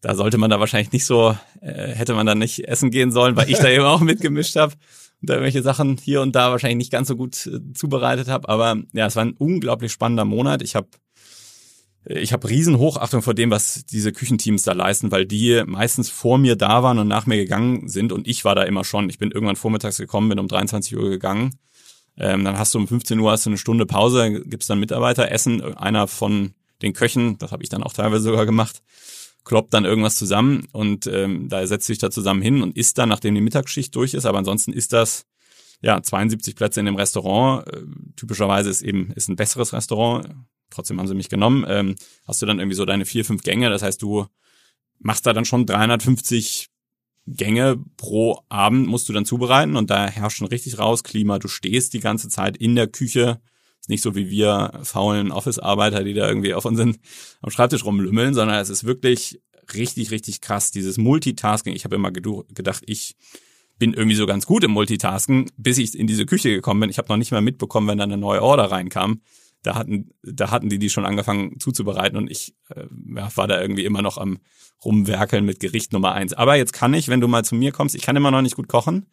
da sollte man da wahrscheinlich nicht so, äh, hätte man da nicht essen gehen sollen, weil ich da eben auch mitgemischt habe und da irgendwelche Sachen hier und da wahrscheinlich nicht ganz so gut äh, zubereitet habe. Aber ja, es war ein unglaublich spannender Monat. Ich habe ich habe riesen Hochachtung vor dem, was diese Küchenteams da leisten, weil die meistens vor mir da waren und nach mir gegangen sind und ich war da immer schon. Ich bin irgendwann vormittags gekommen, bin um 23 Uhr gegangen. Ähm, dann hast du um 15 Uhr hast du eine Stunde Pause, gibt's dann Mitarbeiter essen. Einer von den Köchen, das habe ich dann auch teilweise sogar gemacht, kloppt dann irgendwas zusammen und ähm, da setzt sich da zusammen hin und isst dann, nachdem die Mittagsschicht durch ist. Aber ansonsten ist das ja 72 Plätze in dem Restaurant. Äh, typischerweise ist eben ist ein besseres Restaurant. Trotzdem haben sie mich genommen. Ähm, hast du dann irgendwie so deine vier, fünf Gänge. Das heißt, du machst da dann schon 350 Gänge pro Abend musst du dann zubereiten und da herrscht schon richtig raus Klima. Du stehst die ganze Zeit in der Küche. Ist nicht so wie wir faulen Office-Arbeiter, die da irgendwie auf unseren am Schreibtisch rumlümmeln, sondern es ist wirklich richtig, richtig krass. Dieses Multitasking. Ich habe immer gedacht, ich bin irgendwie so ganz gut im Multitasken, bis ich in diese Küche gekommen bin. Ich habe noch nicht mal mitbekommen, wenn da eine neue Order reinkam. Da hatten, da hatten die die schon angefangen zuzubereiten und ich äh, ja, war da irgendwie immer noch am rumwerkeln mit Gericht Nummer eins. Aber jetzt kann ich, wenn du mal zu mir kommst, ich kann immer noch nicht gut kochen,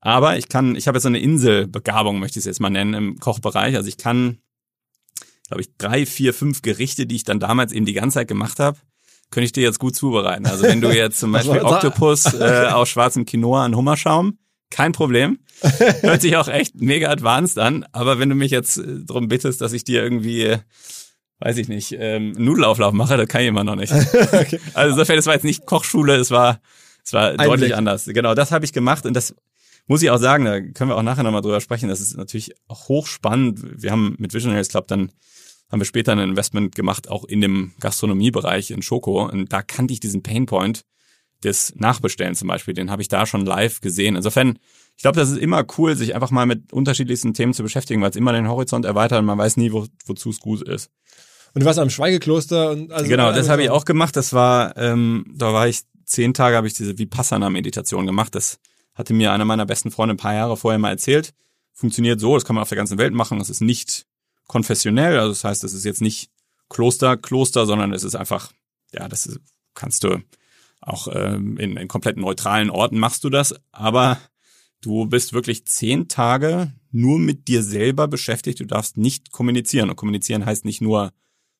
aber ich kann, ich habe jetzt so eine Inselbegabung, möchte ich es jetzt mal nennen, im Kochbereich. Also ich kann, glaube ich, drei, vier, fünf Gerichte, die ich dann damals eben die ganze Zeit gemacht habe, könnte ich dir jetzt gut zubereiten. Also wenn du jetzt zum Beispiel Oktopus äh, aus schwarzem Quinoa an Hummerschaum, kein Problem. Hört sich auch echt mega advanced an. Aber wenn du mich jetzt äh, darum bittest, dass ich dir irgendwie, äh, weiß ich nicht, ähm, Nudelauflauf mache, das kann ich immer noch nicht. Also insofern, es war jetzt nicht Kochschule, es war, es war Einblick. deutlich anders. Genau, das habe ich gemacht und das muss ich auch sagen, da können wir auch nachher nochmal drüber sprechen. Das ist natürlich auch hochspannend. Wir haben mit Visionaries Club dann haben wir später ein Investment gemacht, auch in dem Gastronomiebereich in Schoko. Und da kannte ich diesen Painpoint des Nachbestellen zum Beispiel. Den habe ich da schon live gesehen. Insofern, ich glaube, das ist immer cool, sich einfach mal mit unterschiedlichsten Themen zu beschäftigen, weil es immer den Horizont erweitert und man weiß nie, wo, wozu es gut ist. Und du warst am Schweigekloster und also genau, das also, habe ich auch gemacht. Das war, ähm, da war ich zehn Tage, habe ich diese Vipassana-Meditation gemacht. Das hatte mir einer meiner besten Freunde ein paar Jahre vorher mal erzählt. Funktioniert so, das kann man auf der ganzen Welt machen. Das ist nicht konfessionell, also das heißt, es ist jetzt nicht Kloster, Kloster, sondern es ist einfach, ja, das ist, kannst du auch ähm, in, in komplett neutralen Orten machst du das, aber du bist wirklich zehn Tage nur mit dir selber beschäftigt. Du darfst nicht kommunizieren. Und kommunizieren heißt nicht nur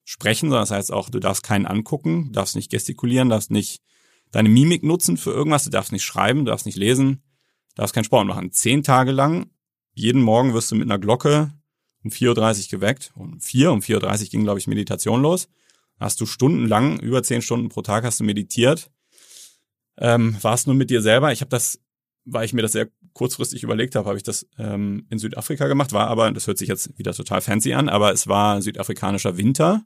sprechen, sondern das heißt auch, du darfst keinen angucken, du darfst nicht gestikulieren, darfst nicht deine Mimik nutzen für irgendwas, du darfst nicht schreiben, du darfst nicht lesen, darfst keinen Sport machen. Zehn Tage lang, jeden Morgen wirst du mit einer Glocke um 4.30 Uhr geweckt. Um 4, um 4.30 Uhr ging, glaube ich, Meditation los. Hast du stundenlang, über zehn Stunden pro Tag hast du meditiert. Ähm, warst nur mit dir selber. Ich habe das, weil ich mir das sehr kurzfristig überlegt habe, habe ich das ähm, in Südafrika gemacht, war aber, das hört sich jetzt wieder total fancy an, aber es war südafrikanischer Winter,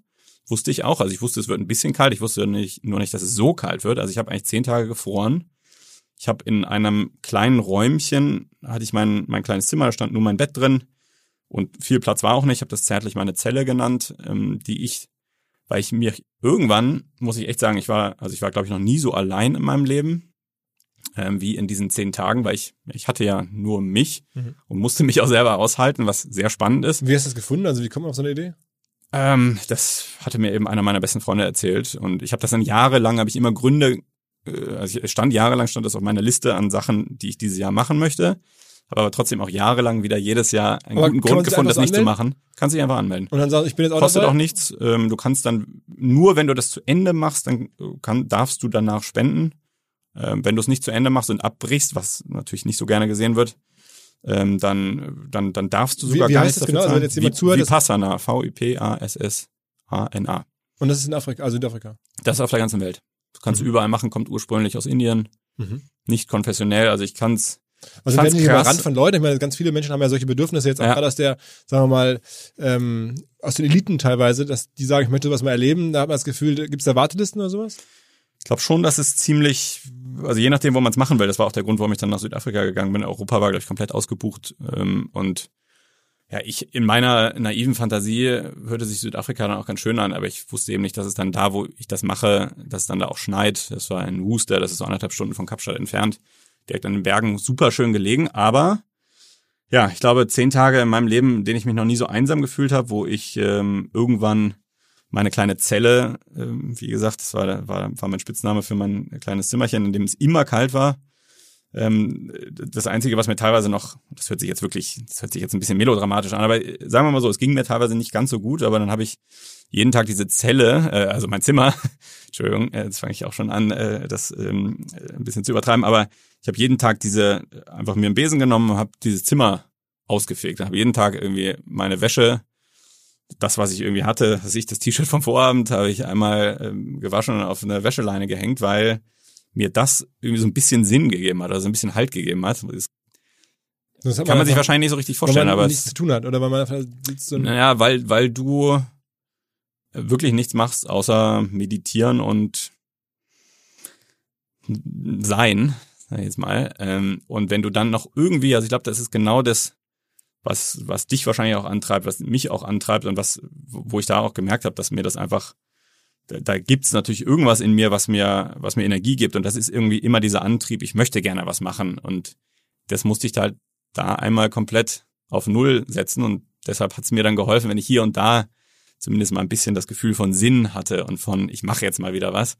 wusste ich auch. Also ich wusste, es wird ein bisschen kalt, ich wusste nicht, nur nicht, dass es so kalt wird. Also ich habe eigentlich zehn Tage gefroren. Ich habe in einem kleinen Räumchen, hatte ich mein, mein kleines Zimmer, da stand nur mein Bett drin und viel Platz war auch nicht. Ich habe das zärtlich meine Zelle genannt, ähm, die ich, weil ich mir irgendwann, muss ich echt sagen, ich war, also ich war, glaube ich, noch nie so allein in meinem Leben ähm, wie in diesen zehn Tagen, weil ich, ich hatte ja nur mich Mhm. und musste mich auch selber aushalten, was sehr spannend ist. Wie hast du das gefunden? Also wie kommt man auf so eine Idee? Ähm, das hatte mir eben einer meiner besten Freunde erzählt und ich habe das dann jahrelang, habe ich immer Gründe, äh, also ich stand jahrelang stand das auf meiner Liste an Sachen, die ich dieses Jahr machen möchte, habe aber trotzdem auch jahrelang wieder jedes Jahr einen Aber guten Grund gefunden, das nicht zu anmelden? machen. Kannst dich einfach anmelden. Und dann sagst du, ich bin jetzt auch Kostet dabei. auch nichts. Ähm, du kannst dann nur, wenn du das zu Ende machst, dann kann, darfst du danach spenden. Ähm, wenn du es nicht zu Ende machst und abbrichst, was natürlich nicht so gerne gesehen wird, ähm, dann, dann, dann darfst du Wie- sogar wie gar heißt das genau? Also zahlen. jetzt jemand zuhört, Vipassana, V-I-P-A-S-S-A-N-A. Und das ist in Afrika, also Südafrika. Das ist auf der ganzen Welt. Das kannst Mhm. du überall machen, kommt ursprünglich aus Indien, Mhm. nicht konfessionell. Also ich kann's. Also werden krass. überrannt von Leuten. Ich meine, ganz viele Menschen haben ja solche Bedürfnisse jetzt auch Ja. gerade aus der, sagen wir mal, ähm, aus den Eliten teilweise, dass die sagen, ich möchte sowas mal erleben. Da hat man das Gefühl, gibt es da Wartelisten oder sowas? Ich glaube schon, dass es ziemlich, also je nachdem, wo man es machen will, das war auch der Grund, warum ich dann nach Südafrika gegangen bin. Europa war, glaube ich, komplett ausgebucht. Ähm, und Ja, ich in meiner naiven Fantasie hörte sich Südafrika dann auch ganz schön an, aber ich wusste eben nicht, dass es dann da, wo ich das mache, dass es dann da auch schneit. Das war in Worcester, das ist so anderthalb Stunden von Kapstadt entfernt, direkt an den Bergen, super schön gelegen. Aber ja, ich glaube, zehn Tage in meinem Leben, in denen ich mich noch nie so einsam gefühlt habe, wo ich ähm, irgendwann meine kleine Zelle, ähm, wie gesagt, das war, war, war mein Spitzname für mein kleines Zimmerchen, in dem es immer kalt war, ähm, das Einzige, was mir teilweise noch, das hört sich jetzt wirklich, das hört sich jetzt ein bisschen melodramatisch an, aber äh, sagen wir mal so, es ging mir teilweise nicht ganz so gut, aber dann habe ich jeden Tag diese Zelle, äh, also mein Zimmer, Entschuldigung, äh, jetzt fange ich auch schon an, äh, das ähm, ein bisschen zu übertreiben, aber ich habe jeden Tag diese, einfach mir einen Besen genommen und habe dieses Zimmer ausgefegt. habe jeden Tag irgendwie meine Wäsche, das, was ich irgendwie hatte, was ich, das T-Shirt vom Vorabend, habe ich einmal ähm, gewaschen und auf eine Wäscheleine gehängt, weil mir das irgendwie so ein bisschen Sinn gegeben hat, also ein bisschen Halt gegeben hat. Das kann man, man sich wahrscheinlich nicht so richtig vorstellen, weil man aber nichts zu tun hat oder weil man sitzt so naja, weil weil du wirklich nichts machst außer meditieren und sein, sag ich jetzt mal. Ähm, und wenn du dann noch irgendwie, also ich glaube, das ist genau das, was was dich wahrscheinlich auch antreibt, was mich auch antreibt und was wo ich da auch gemerkt habe, dass mir das einfach da, da gibt's natürlich irgendwas in mir, was mir, was mir Energie gibt. Und das ist irgendwie immer dieser Antrieb, ich möchte gerne was machen. Und das musste ich da halt da einmal komplett auf Null setzen. Und deshalb hat's mir dann geholfen, wenn ich hier und da zumindest mal ein bisschen das Gefühl von Sinn hatte und von, ich mache jetzt mal wieder was.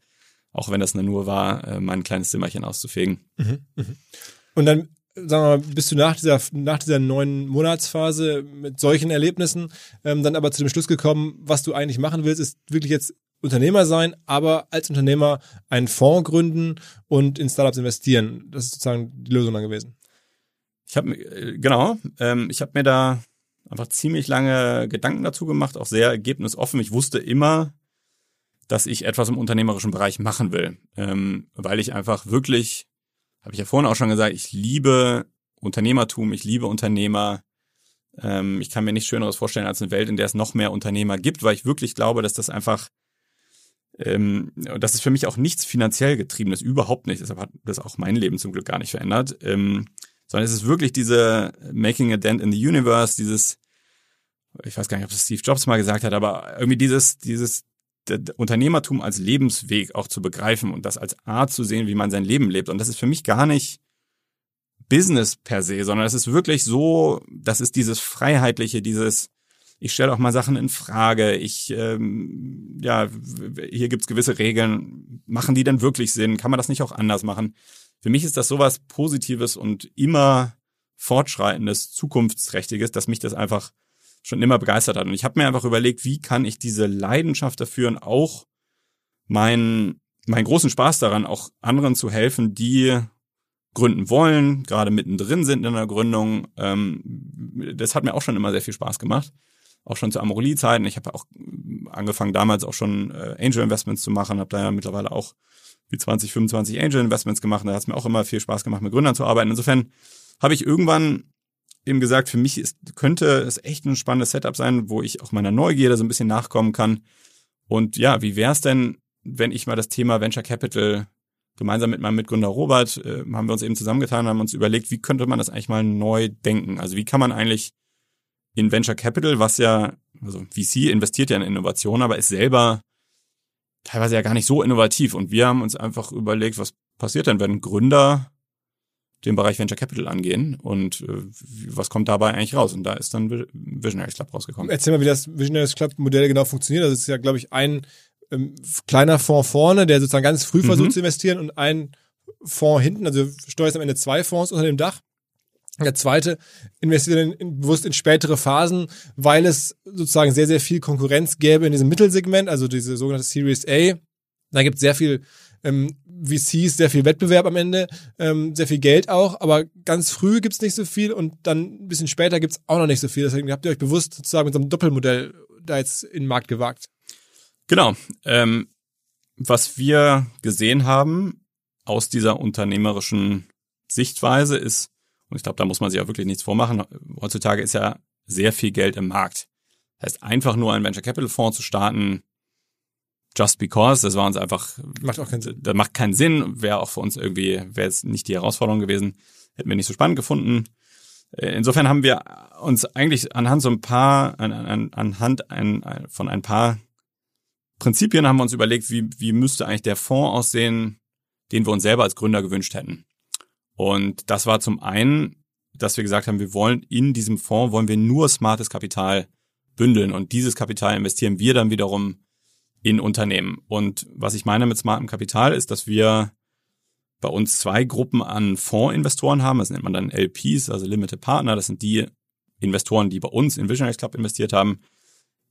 Auch wenn das nur war, äh, mein kleines Zimmerchen auszufegen. Mhm, mh. Und dann sagen wir mal, bist du nach dieser, nach dieser neuen Monatsphase mit solchen Erlebnissen ähm, dann aber zu dem Schluss gekommen, was du eigentlich machen willst, ist wirklich jetzt Unternehmer sein, aber als Unternehmer einen Fonds gründen und in Startups investieren. Das ist sozusagen die Lösung dann gewesen. Ich habe äh, genau, ähm, ich habe mir da einfach ziemlich lange Gedanken dazu gemacht, auch sehr ergebnisoffen. Ich wusste immer, dass ich etwas im unternehmerischen Bereich machen will, ähm, weil ich einfach wirklich, habe ich ja vorhin auch schon gesagt, ich liebe Unternehmertum, ich liebe Unternehmer. Ähm, ich kann mir nichts Schöneres vorstellen als eine Welt, in der es noch mehr Unternehmer gibt, weil ich wirklich glaube, dass das einfach ähm, das ist für mich auch nichts finanziell getriebenes, überhaupt nicht. Deshalb hat das auch mein Leben zum Glück gar nicht verändert. Ähm, sondern es ist wirklich diese Making a Dent in the Universe, dieses, ich weiß gar nicht, ob das Steve Jobs mal gesagt hat, aber irgendwie dieses, dieses Unternehmertum als Lebensweg auch zu begreifen und das als Art zu sehen, wie man sein Leben lebt. Und das ist für mich gar nicht Business per se, sondern es ist wirklich so, das ist dieses Freiheitliche, dieses, ich stelle auch mal Sachen in Frage, ich, ähm, ja, hier gibt's gewisse Regeln, machen die denn wirklich Sinn? Kann man das nicht auch anders machen? Für mich ist das sowas Positives und immer fortschreitendes, zukunftsträchtiges, dass mich das einfach schon immer begeistert hat. Und ich habe mir einfach überlegt, wie kann ich diese Leidenschaft dafür und auch meinen, meinen großen Spaß daran, auch anderen zu helfen, die gründen wollen, gerade mittendrin sind in der Gründung. Ähm, das hat mir auch schon immer sehr viel Spaß gemacht auch schon zu Amorelie-Zeiten. Ich habe auch angefangen damals auch schon äh, Angel Investments zu machen, habe da ja mittlerweile auch wie 20, 25 Angel Investments gemacht. Da hat es mir auch immer viel Spaß gemacht, mit Gründern zu arbeiten. Insofern habe ich irgendwann eben gesagt, für mich ist, könnte es echt ein spannendes Setup sein, wo ich auch meiner Neugierde so ein bisschen nachkommen kann. Und ja, wie wäre es denn, wenn ich mal das Thema Venture Capital gemeinsam mit meinem Mitgründer Robert äh, haben wir uns eben zusammengetan, haben uns überlegt, wie könnte man das eigentlich mal neu denken? Also wie kann man eigentlich in Venture Capital, was ja, also VC investiert ja in Innovation, aber ist selber teilweise ja gar nicht so innovativ. Und wir haben uns einfach überlegt, was passiert denn, wenn Gründer den Bereich Venture Capital angehen und äh, was kommt dabei eigentlich raus? Und da ist dann Visionaries Club rausgekommen. Erzähl mal, wie das Visionaries Club Modell genau funktioniert. Das ist ja, glaube ich, ein ähm, kleiner Fonds vorne, der sozusagen ganz früh versucht mhm. zu investieren und ein Fonds hinten. Also steuerst am Ende zwei Fonds unter dem Dach. Der zweite investiert in, in, bewusst in spätere Phasen, weil es sozusagen sehr, sehr viel Konkurrenz gäbe in diesem Mittelsegment, also diese sogenannte Series A. Da gibt es sehr viel ähm, VCs, sehr viel Wettbewerb am Ende, ähm, sehr viel Geld auch, aber ganz früh gibt's nicht so viel und dann ein bisschen später gibt's auch noch nicht so viel. Deswegen habt ihr euch bewusst sozusagen mit so einem Doppelmodell da jetzt in den Markt gewagt. Genau. Ähm, was wir gesehen haben aus dieser unternehmerischen Sichtweise ist, und ich glaube, da muss man sich auch wirklich nichts vormachen. Heutzutage ist ja sehr viel Geld im Markt. Das heißt, einfach nur einen Venture Capital Fonds zu starten, just because, das war uns einfach, macht auch keinen Sinn. Das macht keinen Sinn, wäre auch für uns irgendwie, wäre es nicht die Herausforderung gewesen, hätten wir nicht so spannend gefunden. Äh, insofern haben wir uns eigentlich anhand so ein paar, an, an, anhand ein, von ein paar Prinzipien haben wir uns überlegt, wie, wie müsste eigentlich der Fonds aussehen, den wir uns selber als Gründer gewünscht hätten. Und das war zum einen, dass wir gesagt haben, wir wollen in diesem Fonds, wollen wir nur smartes Kapital bündeln und dieses Kapital investieren wir dann wiederum in Unternehmen. Und was ich meine mit smartem Kapital ist, dass wir bei uns zwei Gruppen an Fondsinvestoren haben. Das nennt man dann LPs, also Limited Partner. Das sind die Investoren, die bei uns in Visionaries Club investiert haben.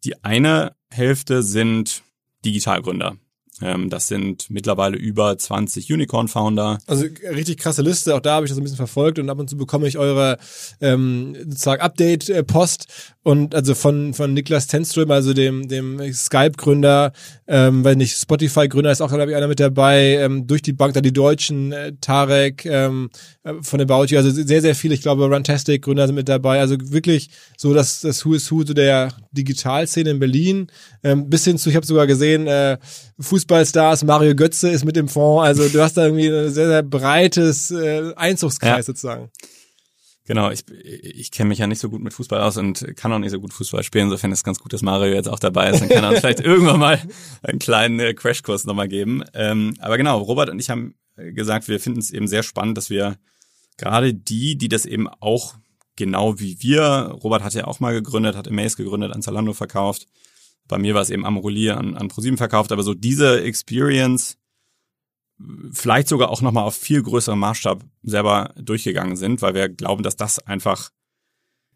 Die eine Hälfte sind Digitalgründer. Ähm, das sind mittlerweile über 20 Unicorn-Founder. Also richtig krasse Liste. Auch da habe ich das ein bisschen verfolgt und ab und zu bekomme ich eure ähm, sozusagen Update-Post und also von von Niklas Tenström, also dem dem Skype-Gründer, ähm, weil nicht Spotify-Gründer ist auch glaube ich einer mit dabei. Ähm, durch die Bank da die Deutschen, äh, Tarek ähm, äh, von About You, also sehr sehr viele. Ich glaube Runtastic-Gründer sind mit dabei. Also wirklich so das das Who is Who so der Digitalszene in Berlin. Ähm, bis hin zu, ich habe sogar gesehen. Äh, Fußballstars, Mario Götze ist mit dem Fonds. Also du hast da irgendwie ein sehr, sehr breites äh, Einzugskreis ja. sozusagen. Genau, ich, ich kenne mich ja nicht so gut mit Fußball aus und kann auch nicht so gut Fußball spielen. Insofern ist es ganz gut, dass Mario jetzt auch dabei ist. Dann kann er uns vielleicht irgendwann mal einen kleinen äh, Crashkurs nochmal geben. Ähm, aber genau, Robert und ich haben gesagt, wir finden es eben sehr spannend, dass wir gerade die, die das eben auch genau wie wir, Robert hat ja auch mal gegründet, hat Amaze gegründet, an Zalando verkauft, bei mir war es eben Amorelie an, an ProSieben verkauft, aber so diese Experience vielleicht sogar auch nochmal auf viel größerem Maßstab selber durchgegangen sind, weil wir glauben, dass das einfach,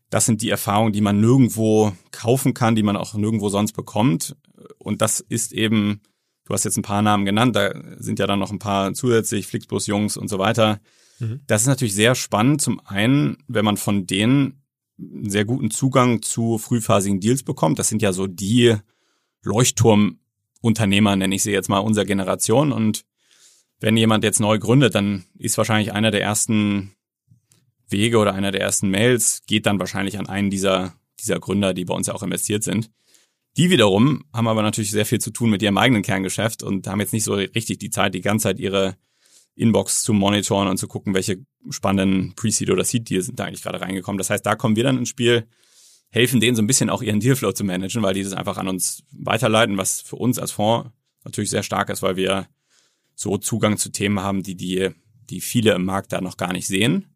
das sind die Erfahrungen, die man nirgendwo kaufen kann, die man auch nirgendwo sonst bekommt. Und das ist eben, du hast jetzt ein paar Namen genannt, da sind ja dann noch ein paar zusätzlich, Flixbus Jungs und so weiter. Mhm. Das ist natürlich sehr spannend. Zum einen, wenn man von denen einen sehr guten Zugang zu frühphasigen Deals bekommt. Das sind ja so die Leuchtturmunternehmer, nenne ich sie jetzt mal, unserer Generation. Und wenn jemand jetzt neu gründet, dann ist wahrscheinlich einer der ersten Wege oder einer der ersten Mails geht dann wahrscheinlich an einen dieser, dieser Gründer, die bei uns ja auch investiert sind. Die wiederum haben aber natürlich sehr viel zu tun mit ihrem eigenen Kerngeschäft und haben jetzt nicht so richtig die Zeit, die ganze Zeit ihre Inbox zu monitoren und zu gucken, welche spannenden Pre-Seed oder Seed-Deals sind da eigentlich gerade reingekommen. Das heißt, da kommen wir dann ins Spiel, helfen denen so ein bisschen auch ihren Dealflow zu managen, weil die das einfach an uns weiterleiten, was für uns als Fonds natürlich sehr stark ist, weil wir so Zugang zu Themen haben, die die, die viele im Markt da noch gar nicht sehen.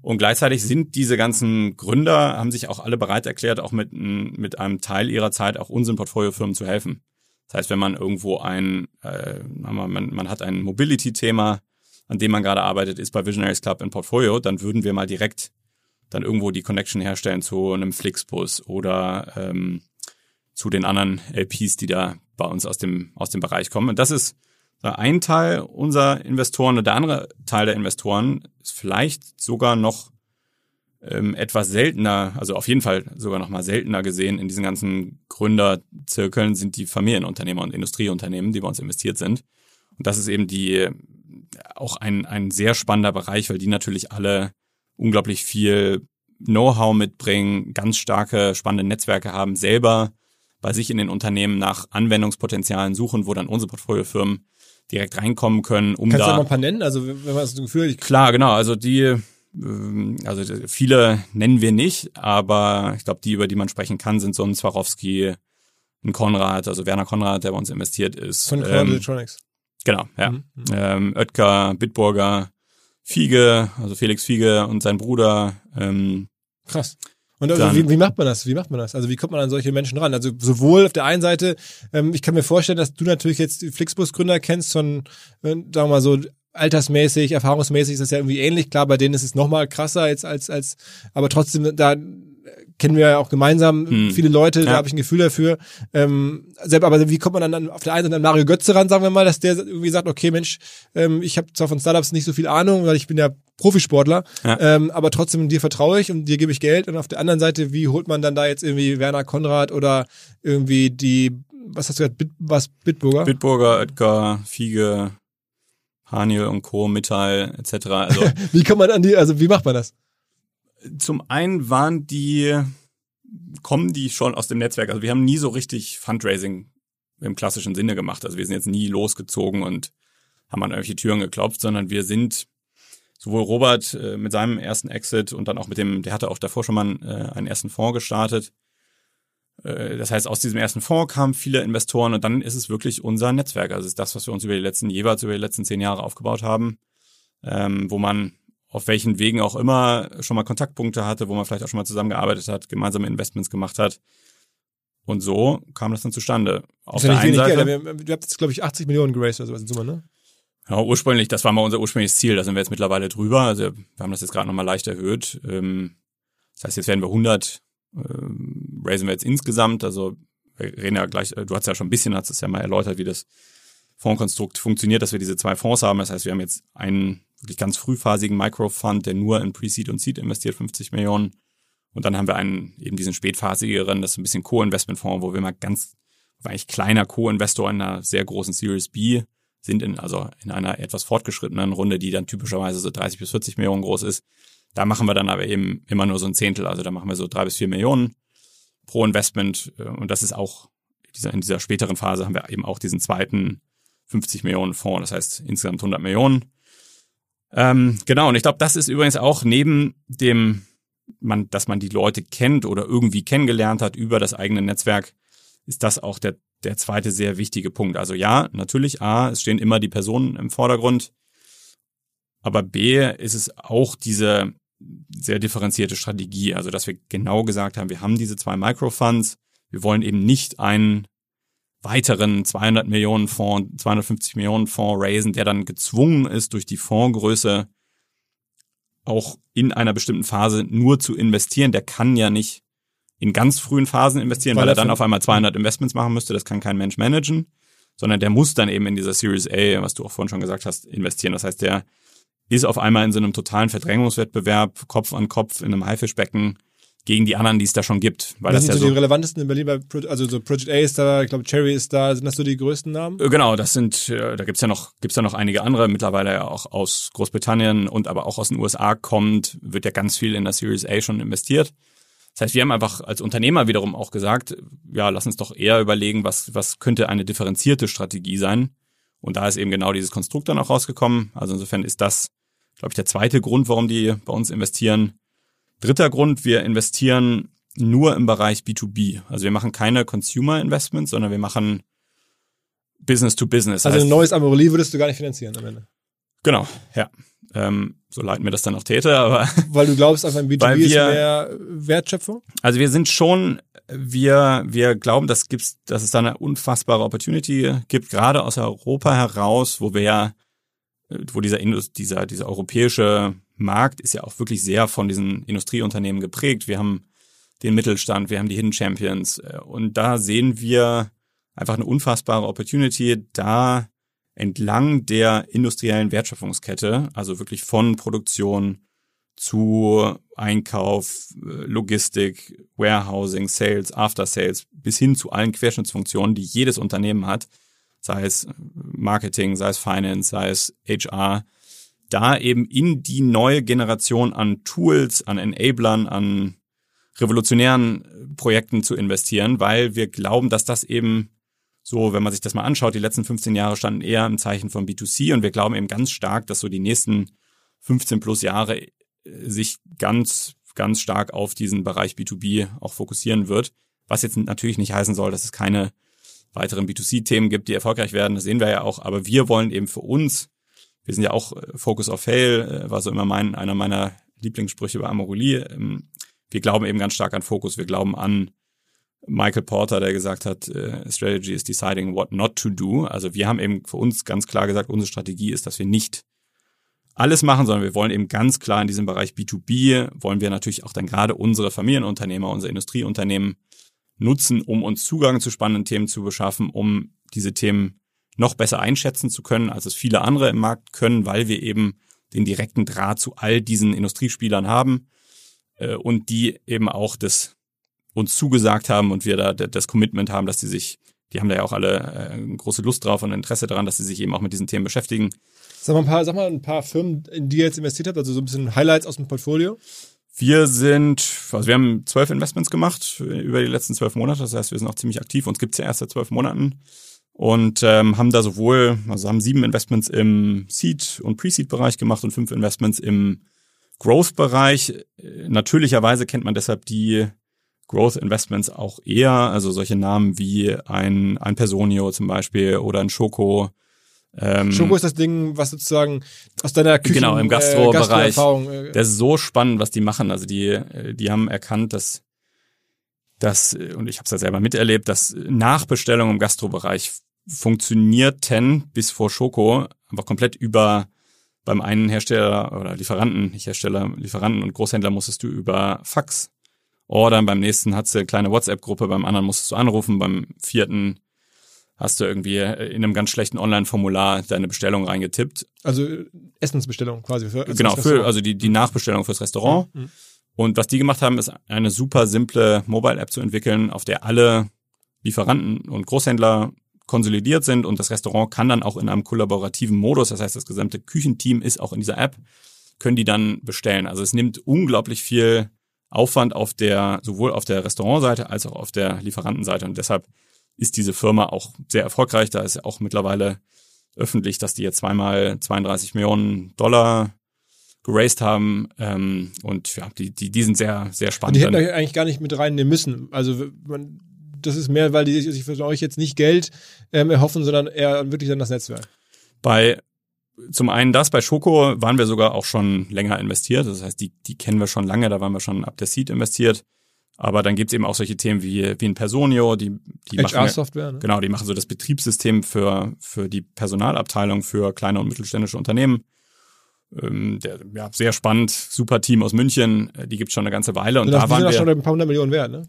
Und gleichzeitig sind diese ganzen Gründer, haben sich auch alle bereit erklärt, auch mit, mit einem Teil ihrer Zeit auch unseren Portfoliofirmen zu helfen. Das heißt, wenn man irgendwo ein, äh, man, man hat ein Mobility-Thema, an dem man gerade arbeitet, ist bei Visionaries Club in Portfolio, dann würden wir mal direkt dann irgendwo die Connection herstellen zu einem Flixbus oder ähm, zu den anderen LPs, die da bei uns aus dem, aus dem Bereich kommen. Und das ist ein Teil unserer Investoren und der andere Teil der Investoren ist vielleicht sogar noch ähm, etwas seltener, also auf jeden Fall sogar noch mal seltener gesehen in diesen ganzen Gründerzirkeln sind die Familienunternehmer und Industrieunternehmen, die bei uns investiert sind. Und das ist eben die auch ein, ein sehr spannender Bereich, weil die natürlich alle unglaublich viel Know-how mitbringen, ganz starke, spannende Netzwerke haben, selber bei sich in den Unternehmen nach Anwendungspotenzialen suchen, wo dann unsere Portfoliofirmen direkt reinkommen können, um Kannst da. Kannst du mal ein paar nennen? Also, wenn man das Gefühl hat, Klar, genau. Also die, ähm, also viele nennen wir nicht, aber ich glaube, die, über die man sprechen kann, sind so ein Swarovski, ein Konrad, also Werner Konrad, der bei uns investiert ist. Von Konrad ähm, Electronics. Genau, ja. Mhm. Ähm, Oetker, Bitburger, Fiege, also Felix Fiege und sein Bruder. Ähm, Krass. Und also wie, wie macht man das? Wie macht man das? Also wie kommt man an solche Menschen ran? Also sowohl auf der einen Seite, ähm, ich kann mir vorstellen, dass du natürlich jetzt die Flixbus-Gründer kennst von, äh, sagen wir mal so, altersmäßig, erfahrungsmäßig ist das ja irgendwie ähnlich. Klar, bei denen ist es nochmal krasser jetzt als, als, aber trotzdem, da kennen wir ja auch gemeinsam hm. viele Leute, ja. da habe ich ein Gefühl dafür. Ähm, selber, aber wie kommt man dann auf der einen Seite an Mario Götze ran, sagen wir mal, dass der irgendwie sagt, okay, Mensch, ähm, ich habe zwar von Startups nicht so viel Ahnung, weil ich bin ja Profisportler, ja. Ähm, aber trotzdem dir vertraue ich und dir gebe ich Geld. Und auf der anderen Seite, wie holt man dann da jetzt irgendwie Werner Konrad oder irgendwie die, was hast du gesagt, Bit, was, Bitburger? Bitburger, Oetker, Fiege, Haniel und Co., Mittal etc. Also, wie kommt man an die, also wie macht man das? Zum einen waren die, kommen die schon aus dem Netzwerk. Also wir haben nie so richtig Fundraising im klassischen Sinne gemacht. Also wir sind jetzt nie losgezogen und haben an irgendwelche Türen geklopft, sondern wir sind sowohl Robert äh, mit seinem ersten Exit und dann auch mit dem, der hatte auch davor schon mal einen, äh, einen ersten Fonds gestartet. Äh, das heißt, aus diesem ersten Fonds kamen viele Investoren und dann ist es wirklich unser Netzwerk. Also es ist das, was wir uns über die letzten, jeweils über die letzten zehn Jahre aufgebaut haben, ähm, wo man auf welchen Wegen auch immer schon mal Kontaktpunkte hatte, wo man vielleicht auch schon mal zusammengearbeitet hat, gemeinsame Investments gemacht hat. Und so kam das dann zustande. Auf der einen Seite, Geld. Wir, habt jetzt, glaube ich, 80 Millionen geraced oder sowas in Summe, ne? Ja, ursprünglich, das war mal unser ursprüngliches Ziel. Da sind wir jetzt mittlerweile drüber. Also wir haben das jetzt gerade nochmal leicht erhöht. Ähm, das heißt, jetzt werden wir 100, ähm, raisen wir jetzt insgesamt. Also wir reden ja gleich, du hast ja schon ein bisschen, hast es ja mal erläutert, wie das Fondskonstrukt funktioniert, dass wir diese zwei Fonds haben. Das heißt, wir haben jetzt einen wirklich ganz frühphasigen Microfund, der nur in Pre-Seed und Seed investiert, 50 Millionen. Und dann haben wir einen, eben diesen spätphasigeren, das ist ein bisschen Co-Investment-Fonds, wo wir mal ganz, eigentlich kleiner Co-Investor in einer sehr großen Series B sind in, also in einer etwas fortgeschrittenen Runde, die dann typischerweise so 30 bis 40 Millionen groß ist. Da machen wir dann aber eben immer nur so ein Zehntel, also da machen wir so drei bis vier Millionen pro Investment. Und das ist auch, in dieser späteren Phase haben wir eben auch diesen zweiten 50 Millionen Fonds, das heißt insgesamt 100 Millionen. Ähm, genau, und ich glaube, das ist übrigens auch neben dem man, dass man die Leute kennt oder irgendwie kennengelernt hat über das eigene Netzwerk, ist das auch der, der zweite sehr wichtige Punkt. Also ja, natürlich, A, es stehen immer die Personen im Vordergrund, aber B, ist es auch diese sehr differenzierte Strategie, also dass wir genau gesagt haben, wir haben diese zwei Microfunds, wir wollen eben nicht einen weiteren 200 Millionen Fonds, 250 Millionen Fonds raisen, der dann gezwungen ist durch die Fondsgröße auch in einer bestimmten Phase nur zu investieren. Der kann ja nicht in ganz frühen Phasen investieren, weil, weil er dann auf einmal 200 Investments machen müsste. Das kann kein Mensch managen, sondern der muss dann eben in dieser Series A, was du auch vorhin schon gesagt hast, investieren. Das heißt, der ist auf einmal in so einem totalen Verdrängungswettbewerb, Kopf an Kopf in einem Haifischbecken gegen die anderen, die es da schon gibt. Weil das, das sind ja so die relevantesten in Berlin, bei Pro also so Project A ist da, ich glaube Cherry ist da, sind das so die größten Namen? Äh, genau, das sind, äh, da gibt's ja noch, gibt's ja noch einige andere, mittlerweile ja auch aus Großbritannien und aber auch aus den USA kommt, wird ja ganz viel in der Series A schon investiert. Das heißt, wir haben einfach als Unternehmer wiederum auch gesagt, ja, lass uns doch eher überlegen, was, was könnte eine differenzierte Strategie sein. Und da ist eben genau dieses Konstrukt dann auch rausgekommen. Also insofern ist das, glaube ich, der zweite Grund, warum die bei uns investieren Dritter Grund, wir investieren nur im Bereich B2B. Also wir machen keine Consumer Investments, sondern wir machen Business to Business. Also ein neues Amorelie würdest du gar nicht finanzieren am Ende. Genau, ja. Ähm, so leiten mir das dann auch Täter, aber. Weil du glaubst, einfach ein B2B wir, ist mehr Wertschöpfung? Also wir sind schon, wir, wir glauben, dass, gibt's, dass es da eine unfassbare Opportunity gibt, gerade aus Europa heraus, wo wir ja, wo dieser, dieser, dieser europäische Markt ist ja auch wirklich sehr von diesen Industrieunternehmen geprägt. Wir haben den Mittelstand, wir haben die Hidden Champions äh, und da sehen wir einfach eine unfassbare Opportunity, da entlang der industriellen Wertschöpfungskette, also wirklich von Produktion zu Einkauf, äh, Logistik, Warehousing, Sales, After Sales bis hin zu allen Querschnittsfunktionen, die jedes Unternehmen hat, sei es Marketing, sei es Finance, sei es HR, da eben in die neue Generation an Tools, an Enablern, an revolutionären Projekten zu investieren, weil wir glauben, dass das eben so, wenn man sich das mal anschaut, die letzten 15 Jahre standen eher im Zeichen von B2C und wir glauben eben ganz stark, dass so die nächsten 15 plus Jahre äh, sich ganz, ganz stark auf diesen Bereich B2B auch fokussieren wird. Was jetzt natürlich nicht heißen soll, dass es keine weiteren B2C-Themen gibt, die erfolgreich werden. Das sehen wir ja auch. Aber wir wollen eben für uns wir sind ja auch äh, Focus of Fail, äh, war so immer mein, einer meiner Lieblingssprüche bei Amorelie. Ähm, wir glauben eben ganz stark an Fokus. Wir glauben an Michael Porter, der gesagt hat, äh, Strategy is deciding what not to do. Also wir haben eben für uns ganz klar gesagt, unsere Strategie ist, dass wir nicht alles machen, sondern wir wollen eben ganz klar in diesem Bereich B2B, wollen wir natürlich auch dann gerade unsere Familienunternehmer, unsere Industrieunternehmen nutzen, um uns Zugang zu spannenden Themen zu beschaffen, um diese Themen noch besser einschätzen zu können, als es viele andere im Markt können, weil wir eben den direkten Draht zu all diesen Industriespielern haben äh, und die eben auch das uns zugesagt haben und wir da das Commitment haben, dass sie sich, die haben da ja auch alle äh, große Lust drauf und Interesse daran, dass sie sich eben auch mit diesen Themen beschäftigen. Sag mal ein paar, sag mal ein paar Firmen, in die ihr jetzt investiert habt, also so ein bisschen Highlights aus dem Portfolio. Wir sind, also wir haben zwölf Investments gemacht über die letzten zwölf Monate, das heißt, wir sind auch ziemlich aktiv. Uns gibt's ja erst seit zwölf Monaten. Und ähm, haben da sowohl, also haben sieben Investments im Seed- und Pre-Seed-Bereich gemacht und fünf Investments im Growth-Bereich. Natürlicherweise kennt man deshalb die Growth Investments auch eher, also solche Namen wie ein, ein Personio zum Beispiel oder ein Schoko. Ähm, Schoko ist das Ding, was sozusagen aus deiner Küche Genau, im Gastro-Bereich. Äh, das ist so spannend, was die machen. Also die, die haben erkannt, dass dass, und ich habe es ja selber miterlebt, dass Nachbestellungen im Gastrobereich funktionierten bis vor Schoko einfach komplett über beim einen Hersteller oder Lieferanten, nicht Hersteller, Lieferanten und Großhändler musstest du über Fax ordern, beim nächsten hattest du eine kleine WhatsApp-Gruppe, beim anderen musstest du anrufen, beim vierten hast du irgendwie in einem ganz schlechten Online-Formular deine Bestellung reingetippt. Also Essensbestellung quasi für also Genau, für, also die, die Nachbestellung fürs Restaurant. Mhm. Und was die gemacht haben, ist eine super simple Mobile-App zu entwickeln, auf der alle Lieferanten und Großhändler konsolidiert sind und das Restaurant kann dann auch in einem kollaborativen Modus, das heißt das gesamte Küchenteam ist auch in dieser App, können die dann bestellen. Also es nimmt unglaublich viel Aufwand auf der, sowohl auf der Restaurantseite als auch auf der Lieferantenseite und deshalb ist diese Firma auch sehr erfolgreich. Da ist ja auch mittlerweile öffentlich, dass die jetzt zweimal 32 Millionen Dollar geraced haben ähm, und ja, die, die, die sind sehr, sehr spannend. Und die hätten eigentlich gar nicht mit reinnehmen müssen. Also man, das ist mehr, weil die sich für euch jetzt nicht Geld ähm, erhoffen, sondern eher wirklich dann das Netzwerk. Bei zum einen das, bei Schoko waren wir sogar auch schon länger investiert. Das heißt, die, die kennen wir schon lange, da waren wir schon ab der Seed investiert. Aber dann gibt's eben auch solche Themen wie, wie ein Personio, die, die machen Software, ne? genau, die machen so das Betriebssystem für, für die Personalabteilung für kleine und mittelständische Unternehmen. Ähm, der, ja, sehr spannend, super Team aus München, äh, die gibt's schon eine ganze Weile. Und, und da waren wir schon ein paar hundert Millionen wert, ne?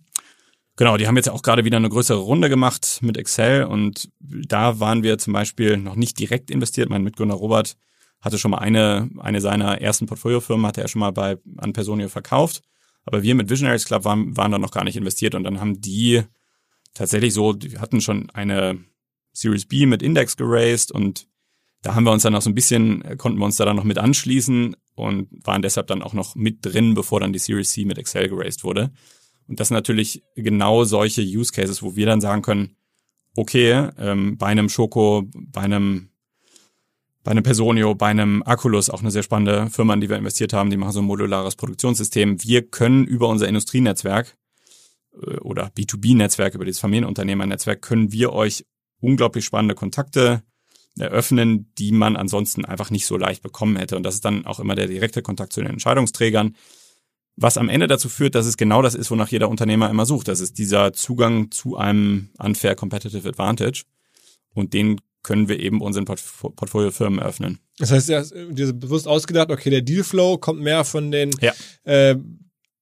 Genau, die haben jetzt auch gerade wieder eine größere Runde gemacht mit Excel und da waren wir zum Beispiel noch nicht direkt investiert. Mein Mitgründer Robert hatte schon mal eine, eine seiner ersten Portfoliofirmen, hatte er schon mal bei an Personio verkauft. Aber wir mit Visionaries Club waren, waren da noch gar nicht investiert und dann haben die tatsächlich so, die hatten schon eine Series B mit Index geraced und da haben wir uns dann noch so ein bisschen, konnten wir uns da dann noch mit anschließen und waren deshalb dann auch noch mit drin, bevor dann die Series C mit Excel geraced wurde. Und das sind natürlich genau solche Use Cases, wo wir dann sagen können, okay, ähm, bei einem Schoko, bei einem bei einem Personio, bei einem Aculus, auch eine sehr spannende Firma, in die wir investiert haben, die machen so ein modulares Produktionssystem. Wir können über unser Industrienetzwerk äh, oder B2B-Netzwerk, über dieses Familienunternehmernetzwerk, können wir euch unglaublich spannende Kontakte eröffnen, die man ansonsten einfach nicht so leicht bekommen hätte. Und das ist dann auch immer der direkte Kontakt zu den Entscheidungsträgern was am Ende dazu führt, dass es genau das ist, wonach jeder Unternehmer immer sucht. Das ist dieser Zugang zu einem unfair competitive advantage. Und den können wir eben unseren Port Portfoliofirmen eröffnen. Das heißt, habt dir bewusst ausgedacht, okay, der Dealflow kommt mehr von den ja. äh,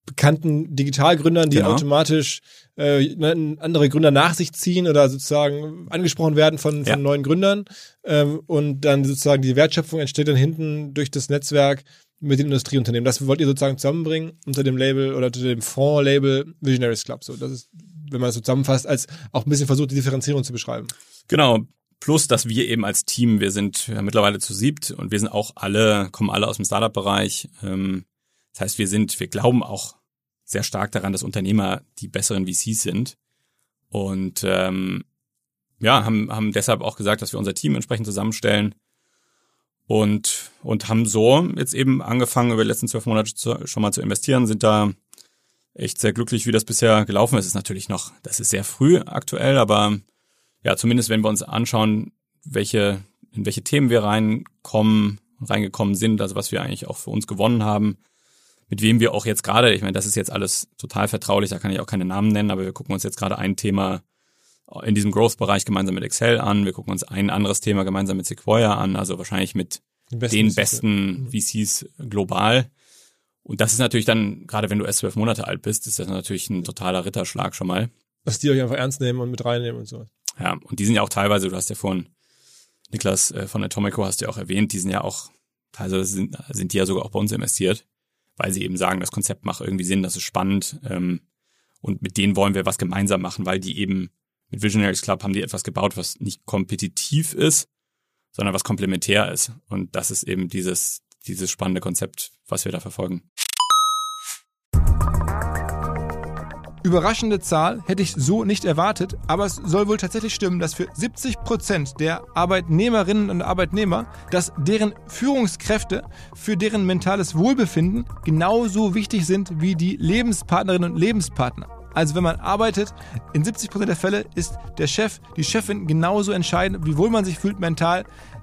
bekannten Digitalgründern, die genau. automatisch äh, ne, andere Gründer nach sich ziehen oder sozusagen angesprochen werden von, von ja. neuen Gründern. Ähm, und dann sozusagen die Wertschöpfung entsteht dann hinten durch das Netzwerk mit den Industrieunternehmen. Das wollt ihr sozusagen zusammenbringen unter dem Label oder unter dem Fondslabel Visionaries Club. So, das ist, wenn man das so zusammenfasst, als auch ein bisschen versucht, die Differenzierung zu beschreiben. Genau. Plus, dass wir eben als Team, wir sind ja mittlerweile zu siebt und wir sind auch alle, kommen alle aus dem Startup-Bereich. Ähm, das heißt, wir sind, wir glauben auch sehr stark daran, dass Unternehmer die besseren VCs sind. Und ähm, ja, haben, haben deshalb auch gesagt, dass wir unser Team entsprechend zusammenstellen und, und haben so jetzt eben angefangen, über die letzten zwölf Monate zu, schon mal zu investieren, sind da echt sehr glücklich, wie das bisher gelaufen ist. Es ist natürlich noch, das ist sehr früh aktuell, aber ja, zumindest wenn wir uns anschauen, welche, in welche Themen wir reinkommen, reingekommen sind, also was wir eigentlich auch für uns gewonnen haben, mit wem wir auch jetzt gerade, ich meine, das ist jetzt alles total vertraulich, da kann ich auch keine Namen nennen, aber wir gucken uns jetzt gerade ein Thema in diesem Growth-Bereich gemeinsam mit Excel an. Wir gucken uns ein anderes Thema gemeinsam mit Sequoia an, also wahrscheinlich mit den besten, den besten VCs global. Und das ist natürlich dann, gerade wenn du erst zwölf Monate alt bist, ist das natürlich ein totaler Ritterschlag schon mal. Dass die euch einfach ernst nehmen und mit reinnehmen und so. Ja, und die sind ja auch teilweise, du hast ja vorhin Niklas äh, von Atomico hast du ja auch erwähnt, die sind ja auch, teilweise sind, sind die ja sogar auch bei uns investiert, weil sie eben sagen, das Konzept macht irgendwie Sinn, das ist spannend ähm, und mit denen wollen wir was gemeinsam machen, weil die eben mit Visionaries Club haben die etwas gebaut, was nicht kompetitiv ist, sondern was komplementär ist. Und das ist eben dieses, dieses spannende Konzept, was wir da verfolgen. Überraschende Zahl hätte ich so nicht erwartet, aber es soll wohl tatsächlich stimmen, dass für 70 Prozent der Arbeitnehmerinnen und Arbeitnehmer, dass deren Führungskräfte für deren mentales Wohlbefinden genauso wichtig sind wie die Lebenspartnerinnen und Lebenspartner. Also wenn man arbeitet, in 70 Prozent der Fälle ist der Chef, die Chefin genauso entscheidend, wie wohl man sich fühlt mental,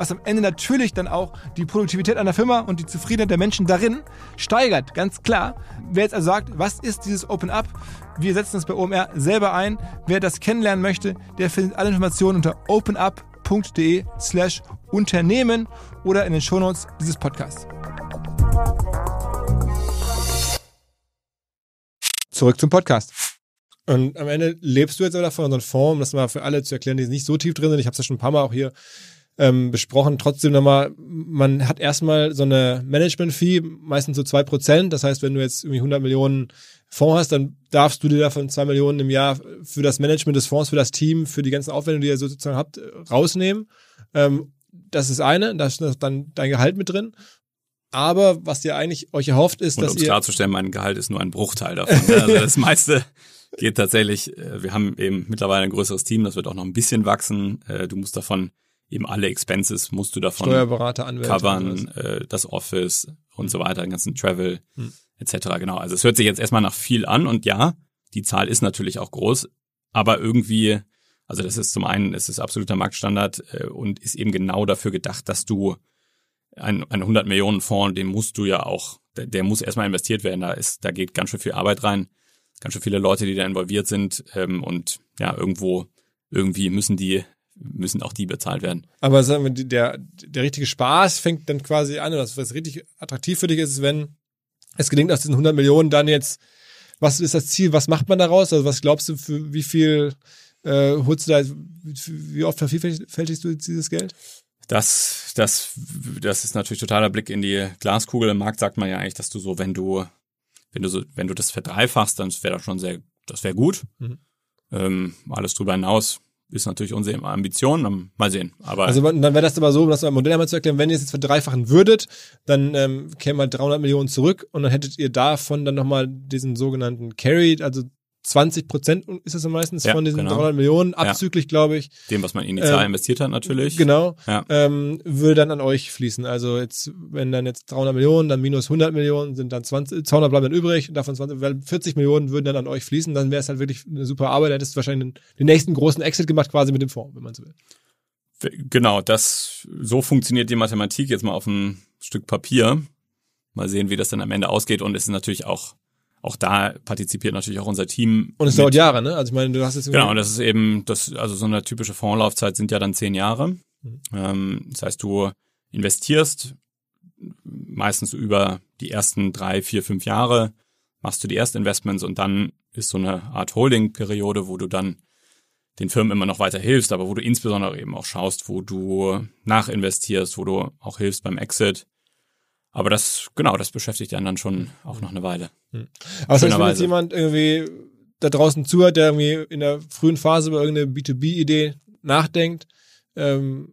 was am Ende natürlich dann auch die Produktivität einer Firma und die Zufriedenheit der Menschen darin steigert, ganz klar. Wer jetzt also sagt, was ist dieses Open Up? Wir setzen es bei OMR selber ein. Wer das kennenlernen möchte, der findet alle Informationen unter openup.de slash Unternehmen oder in den Shownotes dieses Podcasts. Zurück zum Podcast. Und am Ende lebst du jetzt aber davon, unseren um das mal für alle zu erklären, die nicht so tief drin sind. Ich habe es ja schon ein paar Mal auch hier ähm, besprochen. Trotzdem nochmal, man hat erstmal so eine Management-Fee, meistens so zwei Prozent. Das heißt, wenn du jetzt irgendwie 100 Millionen Fonds hast, dann darfst du dir davon zwei Millionen im Jahr für das Management des Fonds, für das Team, für die ganzen Aufwendungen, die ihr sozusagen habt, rausnehmen. Ähm, das ist eine, da ist dann dein Gehalt mit drin. Aber was ihr eigentlich euch erhofft, ist, Und dass um's ihr klarzustellen, mein Gehalt ist nur ein Bruchteil davon. also das meiste geht tatsächlich, äh, wir haben eben mittlerweile ein größeres Team, das wird auch noch ein bisschen wachsen. Äh, Du musst davon eben alle Expenses musst du davon Steuerberater, Anwälte covern, äh, das Office und so weiter, den ganzen Travel Hm. etc. Genau. Also es hört sich jetzt erstmal nach viel an und ja, die Zahl ist natürlich auch groß, aber irgendwie, also das ist zum einen, es ist absoluter Marktstandard äh, und ist eben genau dafür gedacht, dass du ein, ein 100 Millionen Fonds, den musst du ja auch, der, der muss erstmal investiert werden. Da ist, da geht ganz schön viel Arbeit rein, ganz schön viele Leute, die da involviert sind ähm, und ja irgendwo irgendwie müssen die müssen auch die bezahlt werden. Aber sagen wir, der, der richtige Spaß fängt dann quasi an, oder das, was richtig attraktiv für dich ist, ist, wenn es gelingt, aus diesen 100 Millionen dann jetzt, was ist das Ziel, was macht man daraus? Also was glaubst du, für wie viel äh, holst du da, wie oft vervielfältigst du dieses Geld? Das, das, das ist natürlich totaler Blick in die Glaskugel. Im Markt sagt man ja eigentlich, dass du so, wenn du, wenn du so, wenn du das verdreifachst, dann wäre das schon sehr, das wäre gut. Mhm. Ähm, alles drüber hinaus ist natürlich unsere Ambition. Mal sehen. Aber Also dann wäre das aber so, um das mal Modell einmal zu erklären, wenn ihr es jetzt verdreifachen würdet, dann ähm, kämen mal 300 Millionen zurück und dann hättet ihr davon dann nochmal diesen sogenannten Carry, also 20 Prozent ist es ja meistens Ja, von diesen genau. 300 Millionen, abzüglich, glaube ich, dem, was man initial ähm, investiert hat, natürlich. Genau. Ja. Ähm, würde dann an euch fließen. Also jetzt, wenn dann jetzt 300 Millionen, dann minus 100 Millionen, sind dann 20, 200 bleiben dann übrig, davon 20, weil 40 Millionen würden dann an euch fließen, dann wäre es halt wirklich eine super Arbeit. Dann hättest du wahrscheinlich den, den nächsten großen Exit gemacht, quasi mit dem Fonds, wenn man so will. Genau, das, so funktioniert die Mathematik jetzt mal auf ein Stück Papier. Mal sehen, wie das dann am Ende ausgeht. Und es ist natürlich auch, auch da partizipiert natürlich auch unser Team. Und es dauert Jahre, ne? Also ich meine, du hast jetzt Genau, und das ist eben, das, also so eine typische Fondslaufzeit sind ja dann zehn Jahre. Mhm. Ähm, das heißt, du investierst meistens über die ersten drei, vier, fünf Jahre, machst du die Erstinvestments und dann ist so eine Art Holding-Periode, wo du dann den Firmen immer noch weiter hilfst, aber wo du insbesondere eben auch schaust, wo du nachinvestierst, wo du auch hilfst beim Exit. Aber das, genau, das beschäftigt einen dann schon auch noch eine Weile. Aber das heißt, wenn jetzt jemand irgendwie da draußen zuhört, der irgendwie in der frühen Phase über irgendeine B2B-Idee nachdenkt, ähm,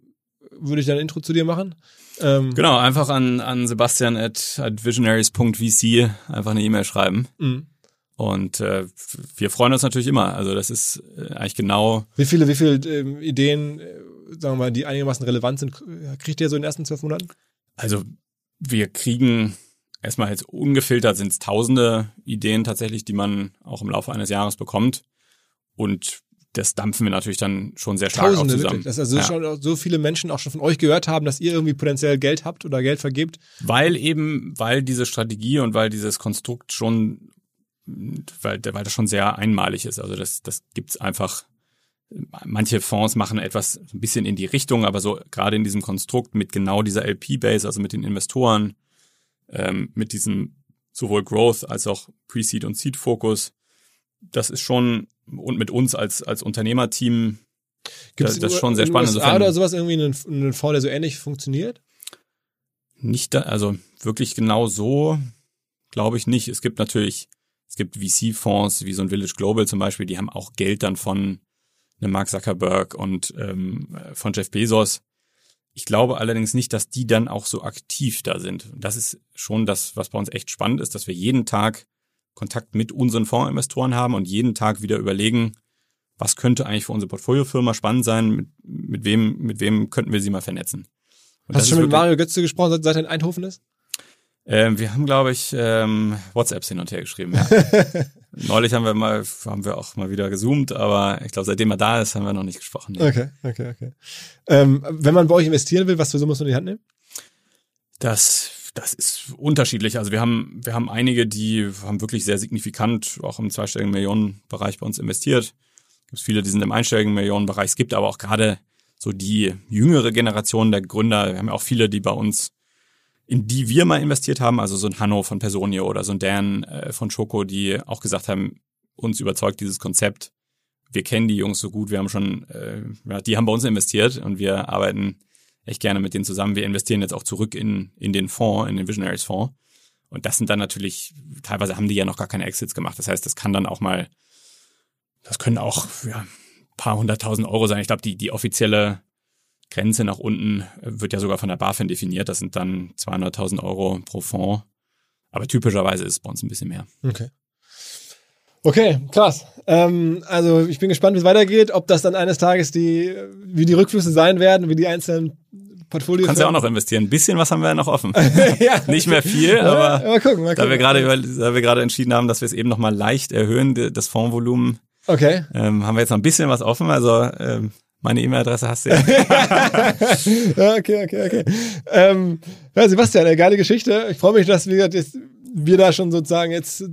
würde ich dann ein Intro zu dir machen. Ähm, Genau, einfach an, an Sebastian at, at visionaries.vc einfach eine E-Mail schreiben. mhm. Und äh, wir freuen uns natürlich immer. Also das ist äh, eigentlich genau, Wie viele, wie viele ähm, Ideen, äh, sagen wir mal, die einigermaßen relevant sind, kriegt ihr so in den ersten zwölf Monaten? also wir kriegen erstmal jetzt ungefiltert sind es tausende Ideen tatsächlich, die man auch im Laufe eines Jahres bekommt. Und das dampfen wir natürlich dann schon sehr stark Tausende auch zusammen. wirklich. Dass also Ja. schon so viele Menschen auch schon von euch gehört haben, dass ihr irgendwie potenziell Geld habt oder Geld vergebt. Weil eben, weil diese Strategie und weil dieses Konstrukt schon, weil, weil das schon sehr einmalig ist. Also das, das gibt's einfach. Manche Fonds machen etwas ein bisschen in die Richtung, aber so gerade in diesem Konstrukt mit genau dieser LP-Base, also mit den Investoren, ähm, mit diesem sowohl Growth als auch Pre-Seed und Seed-Fokus, das ist schon, und mit uns als, als Unternehmerteam, Gibt das, das ist schon sehr spannend. USA oder sowas irgendwie einen, einen Fonds, der so ähnlich funktioniert? Nicht, da, also wirklich genau so, glaube ich nicht. Es gibt natürlich, es gibt VC-Fonds wie so ein Village Global zum Beispiel, die haben auch Geld dann von einem Mark Zuckerberg und ähm, von Jeff Bezos. Ich glaube allerdings nicht, dass die dann auch so aktiv da sind. Und das ist schon das, was bei uns echt spannend ist, dass wir jeden Tag Kontakt mit unseren Fondsinvestoren haben und jeden Tag wieder überlegen, was könnte eigentlich für unsere Portfoliofirma spannend sein, mit, mit wem, mit wem könnten wir sie mal vernetzen. Und Hast du schon mit Mario Götze gesprochen, seit, seit er in Eindhoven ist? Ähm, wir haben, glaube ich, ähm, WhatsApps hin und her geschrieben. Ja. Neulich haben wir mal, haben wir auch mal wieder gezoomt, aber ich glaube, seitdem er da ist, haben wir noch nicht gesprochen. Ja. Okay, okay, okay. Ähm, wenn man bei euch investieren will, was für Summe muss man in die Hand nehmen? Das, das ist unterschiedlich. Also wir haben, wir haben einige, die haben wirklich sehr signifikant auch im zweistelligen Millionenbereich bei uns investiert. Es gibt viele, die sind im einstelligen Millionenbereich. Es gibt aber auch gerade so die jüngere Generation der Gründer. Wir haben ja auch viele, die bei uns in die wir mal investiert haben, also so ein Hanno von Personio oder so ein Dan äh, von Choco, die auch gesagt haben, uns überzeugt dieses Konzept. Wir kennen die Jungs so gut, wir haben schon, äh, ja, die haben bei uns investiert und wir arbeiten echt gerne mit denen zusammen. Wir investieren jetzt auch zurück in, in den Fonds, in den Visionaries Fonds. Und das sind dann natürlich, teilweise haben die ja noch gar keine Exits gemacht. Das heißt, das kann dann auch mal, das können auch ja, paar hunderttausend Euro sein. Ich glaube, die, die offizielle Grenze nach unten wird ja sogar von der BaFin definiert. Das sind dann 200.000 Euro pro Fonds. Aber typischerweise ist es bei uns ein bisschen mehr. Okay. Okay, krass. Ähm, also ich bin gespannt, wie es weitergeht, ob das dann eines Tages die, wie die Rückflüsse sein werden, wie die einzelnen Portfolios. Du kannst ja auch noch investieren. Ein bisschen was haben wir ja noch offen. ja. Nicht mehr viel, aber mal gucken, mal gucken. da wir gerade da wir gerade entschieden haben, dass wir es eben noch mal leicht erhöhen, das Fondsvolumen, okay. ähm, haben wir jetzt noch ein bisschen was offen. Also ähm, meine E-Mail-Adresse hast du ja. okay, okay, okay. Ähm, ja, Sebastian, eine geile Geschichte. Ich freue mich, dass wir, dass wir da schon sozusagen jetzt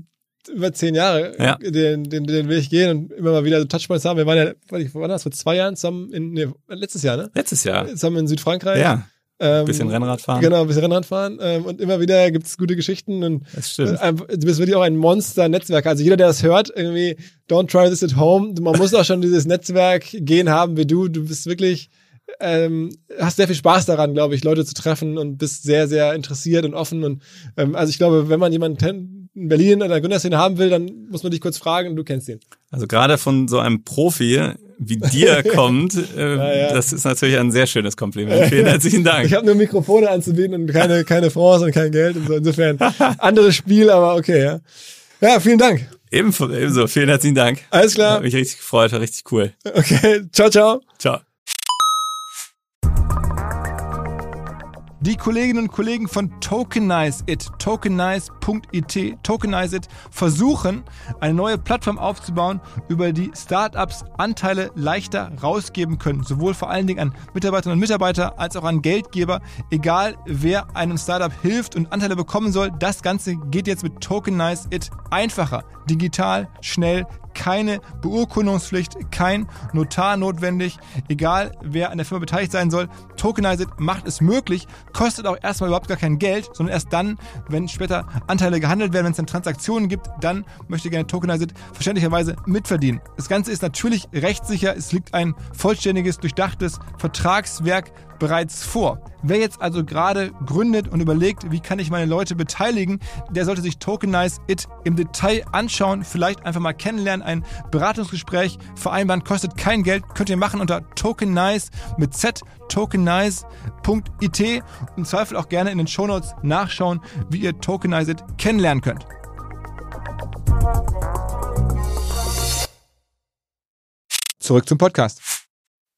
über zehn Jahre ja. den, den, den Weg gehen und immer mal wieder so Touchpoints haben. Wir waren ja, wann war das, vor zwei Jahren zusammen in, nee, letztes Jahr, ne? Letztes Jahr. Zusammen in Südfrankreich. Ja. Ähm, bisschen Rennrad fahren. Genau, ein bisschen Rennrad fahren. Ähm, und immer wieder gibt es gute Geschichten. Und das stimmt. Äh, du bist wirklich auch ein Monster-Netzwerk. Also jeder, der das hört, irgendwie, don't try this at home. Man muss auch schon dieses Netzwerk gehen haben wie du. Du bist wirklich, ähm, hast sehr viel Spaß daran, glaube ich, Leute zu treffen und bist sehr, sehr interessiert und offen. Und ähm, also ich glaube, wenn man jemanden in Berlin in der Gründerszene haben will, dann muss man dich kurz fragen und du kennst ihn. Also gerade von so einem Profi wie dir kommt, äh, ja, ja. das ist natürlich ein sehr schönes Kompliment. Vielen herzlichen Dank. Ich habe nur Mikrofone anzubieten und keine, keine Fonds und kein Geld und so. Insofern anderes Spiel, aber okay, ja. Ja, vielen Dank. Ebenso, ebenso. Vielen herzlichen Dank. Alles klar. Hat mich richtig gefreut, war richtig cool. Okay, ciao, ciao. Ciao. Die Kolleginnen und Kollegen von Tokenize It, tokenize.it, Tokenize It versuchen, eine neue Plattform aufzubauen, über die Startups Anteile leichter rausgeben können. Sowohl vor allen Dingen an Mitarbeiterinnen und Mitarbeiter als auch an Geldgeber. Egal wer einem Startup hilft und Anteile bekommen soll, das Ganze geht jetzt mit Tokenize It einfacher, digital, schnell, keine Beurkundungspflicht, kein Notar notwendig, egal wer an der Firma beteiligt sein soll. Tokenize It macht es möglich, kostet auch erstmal überhaupt gar kein Geld, sondern erst dann, wenn später Anteile gehandelt werden, wenn es dann Transaktionen gibt, dann möchte gerne Tokenize It verständlicherweise mitverdienen. Das Ganze ist natürlich rechtssicher, es liegt ein vollständiges, durchdachtes Vertragswerk bereits vor. Wer jetzt also gerade gründet und überlegt, wie kann ich meine Leute beteiligen, der sollte sich Tokenize It im Detail anschauen, vielleicht einfach mal kennenlernen, ein Beratungsgespräch vereinbaren, kostet kein Geld, könnt ihr machen unter Tokenize mit Z, tokenize.it und im Zweifel auch gerne in den Shownotes nachschauen, wie ihr Tokenize It kennenlernen könnt. Zurück zum Podcast.